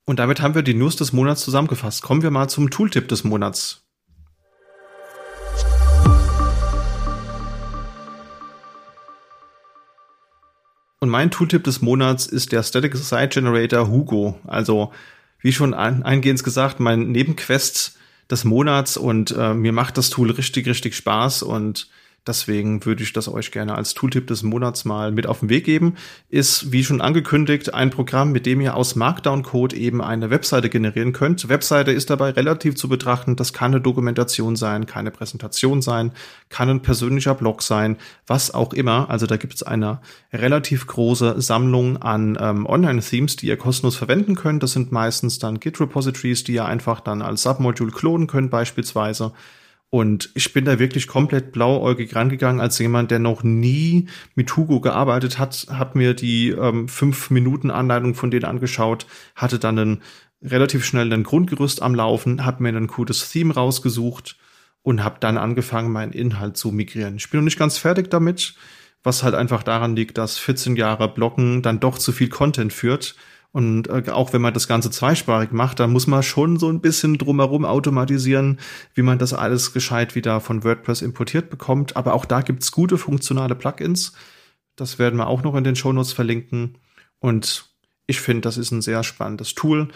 Und damit haben wir die News des Monats zusammengefasst. Kommen wir mal zum Tooltip des Monats. Und mein Tooltip des Monats ist der Static Site Generator Hugo. Also, wie schon eingehend gesagt, mein Nebenquest des Monats und äh, mir macht das Tool richtig, richtig Spaß und Deswegen würde ich das euch gerne als Tooltip des Monats mal mit auf den Weg geben. Ist, wie schon angekündigt, ein Programm, mit dem ihr aus Markdown-Code eben eine Webseite generieren könnt. Webseite ist dabei relativ zu betrachten. Das kann eine Dokumentation sein, keine Präsentation sein, kann ein persönlicher Blog sein, was auch immer. Also da gibt es eine relativ große Sammlung an ähm, Online-Themes, die ihr kostenlos verwenden könnt. Das sind meistens dann Git-Repositories, die ihr einfach dann als Submodule klonen könnt beispielsweise. Und ich bin da wirklich komplett blauäugig rangegangen als jemand, der noch nie mit Hugo gearbeitet hat, habe mir die ähm, fünf Minuten Anleitung von denen angeschaut, hatte dann einen relativ schnell ein Grundgerüst am Laufen, habe mir ein cooles Theme rausgesucht und habe dann angefangen, meinen Inhalt zu migrieren. Ich bin noch nicht ganz fertig damit, was halt einfach daran liegt, dass 14 Jahre Blocken dann doch zu viel Content führt und äh, auch wenn man das Ganze zweisprachig macht, dann muss man schon so ein bisschen drumherum automatisieren, wie man das alles gescheit wieder von WordPress importiert bekommt. Aber auch da gibt's gute funktionale Plugins. Das werden wir auch noch in den Shownotes verlinken. Und ich finde, das ist ein sehr spannendes Tool.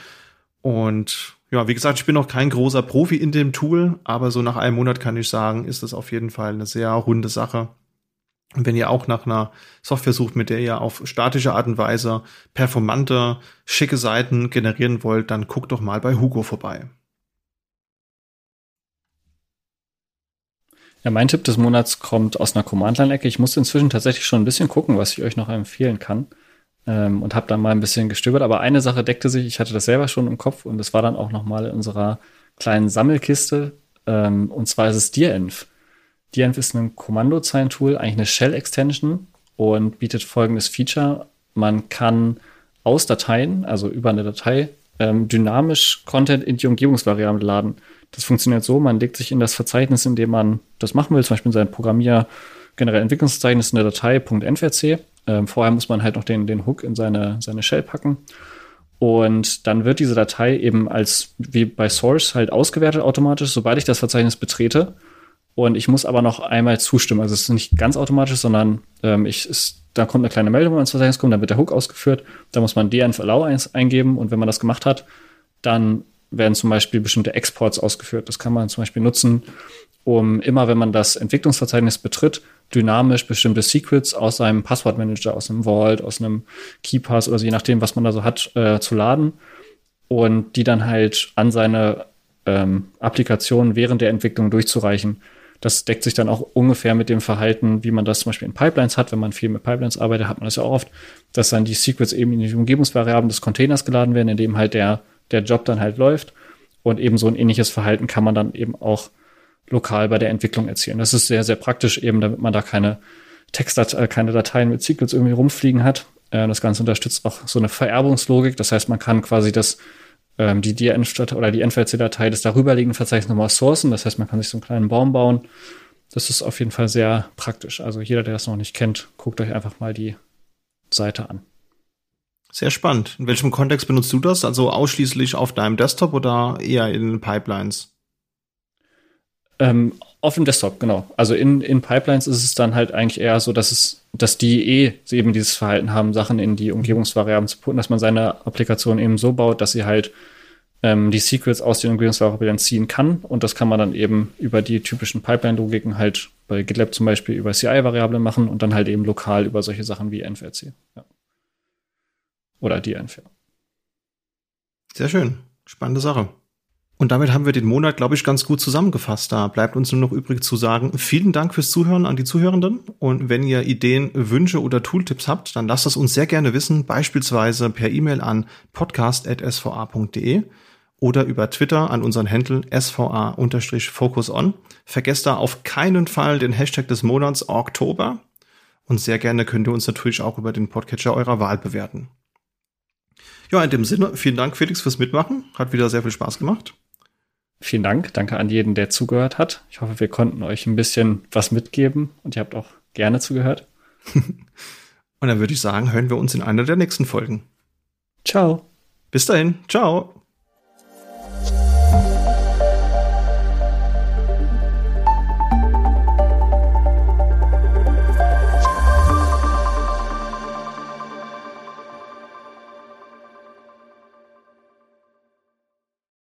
Und ja, wie gesagt, ich bin noch kein großer Profi in dem Tool, aber so nach einem Monat kann ich sagen, ist es auf jeden Fall eine sehr runde Sache. Und wenn ihr auch nach einer Software sucht, mit der ihr auf statische Art und Weise performante, schicke Seiten generieren wollt, dann guckt doch mal bei Hugo vorbei. Ja, mein Tipp des Monats kommt aus einer Command-Line-Ecke. Ich musste inzwischen tatsächlich schon ein bisschen gucken, was ich euch noch empfehlen kann. Ähm, und habe dann mal ein bisschen gestöbert. Aber eine Sache deckte sich, ich hatte das selber schon im Kopf und es war dann auch noch mal in unserer kleinen Sammelkiste. Ähm, und zwar ist es DIRENV. DNF ist ein Kommandozeilentool, eigentlich eine Shell-Extension und bietet folgendes Feature. Man kann aus Dateien, also über eine Datei, ähm, dynamisch Content in die Umgebungsvariable laden. Das funktioniert so, man legt sich in das Verzeichnis, in dem man das machen will, zum Beispiel in sein Programmier generell Entwicklungsverzeichnis in der Datei .nvc. Ähm, vorher muss man halt noch den, den Hook in seine, seine Shell packen. Und dann wird diese Datei eben als wie bei Source halt ausgewertet automatisch, sobald ich das Verzeichnis betrete. Und ich muss aber noch einmal zustimmen. Also es ist nicht ganz automatisch, sondern ähm, ich, ist, da kommt eine kleine Meldung, wenn man ins Verzeichnis kommt, dann wird der Hook ausgeführt. Da muss man dnf allow eingeben und wenn man das gemacht hat, dann werden zum Beispiel bestimmte Exports ausgeführt. Das kann man zum Beispiel nutzen, um immer, wenn man das Entwicklungsverzeichnis betritt, dynamisch bestimmte Secrets aus einem Passwortmanager, aus einem Vault, aus einem KeyPass oder so, je nachdem, was man da so hat, äh, zu laden und die dann halt an seine ähm, Applikation während der Entwicklung durchzureichen. Das deckt sich dann auch ungefähr mit dem Verhalten, wie man das zum Beispiel in Pipelines hat. Wenn man viel mit Pipelines arbeitet, hat man das ja auch oft, dass dann die Secrets eben in die Umgebungsvariablen des Containers geladen werden, in dem halt der, der Job dann halt läuft. Und eben so ein ähnliches Verhalten kann man dann eben auch lokal bei der Entwicklung erzielen. Das ist sehr, sehr praktisch, eben damit man da keine Textdateien, äh, keine Dateien mit Secrets irgendwie rumfliegen hat. Äh, das Ganze unterstützt auch so eine Vererbungslogik. Das heißt, man kann quasi das, ähm, die DNF oder die NVC-Datei des darüberliegenden Verzeichnisses nochmal sourcen. Das heißt, man kann sich so einen kleinen Baum bauen. Das ist auf jeden Fall sehr praktisch. Also jeder, der das noch nicht kennt, guckt euch einfach mal die Seite an. Sehr spannend. In welchem Kontext benutzt du das? Also ausschließlich auf deinem Desktop oder eher in Pipelines? Ähm, auf dem Desktop, genau. Also in, in Pipelines ist es dann halt eigentlich eher so, dass es, dass die eh eben dieses Verhalten haben, Sachen in die Umgebungsvariablen zu putten, dass man seine Applikation eben so baut, dass sie halt ähm, die Secrets aus den Umgebungsvariablen ziehen kann. Und das kann man dann eben über die typischen Pipeline-Logiken halt bei GitLab zum Beispiel über CI-Variablen machen und dann halt eben lokal über solche Sachen wie NVRC. Ja. Oder DNF. Sehr schön. Spannende Sache. Und damit haben wir den Monat, glaube ich, ganz gut zusammengefasst. Da bleibt uns nur noch übrig zu sagen, vielen Dank fürs Zuhören an die Zuhörenden. Und wenn ihr Ideen, Wünsche oder Tooltips habt, dann lasst es uns sehr gerne wissen, beispielsweise per E-Mail an podcast.sva.de oder über Twitter an unseren Händel sva-focuson. Vergesst da auf keinen Fall den Hashtag des Monats Oktober. Und sehr gerne könnt ihr uns natürlich auch über den Podcatcher eurer Wahl bewerten. Ja, in dem Sinne, vielen Dank, Felix, fürs Mitmachen. Hat wieder sehr viel Spaß gemacht. Vielen Dank. Danke an jeden, der zugehört hat. Ich hoffe, wir konnten euch ein bisschen was mitgeben und ihr habt auch gerne zugehört. und dann würde ich sagen, hören wir uns in einer der nächsten Folgen. Ciao. Bis dahin. Ciao.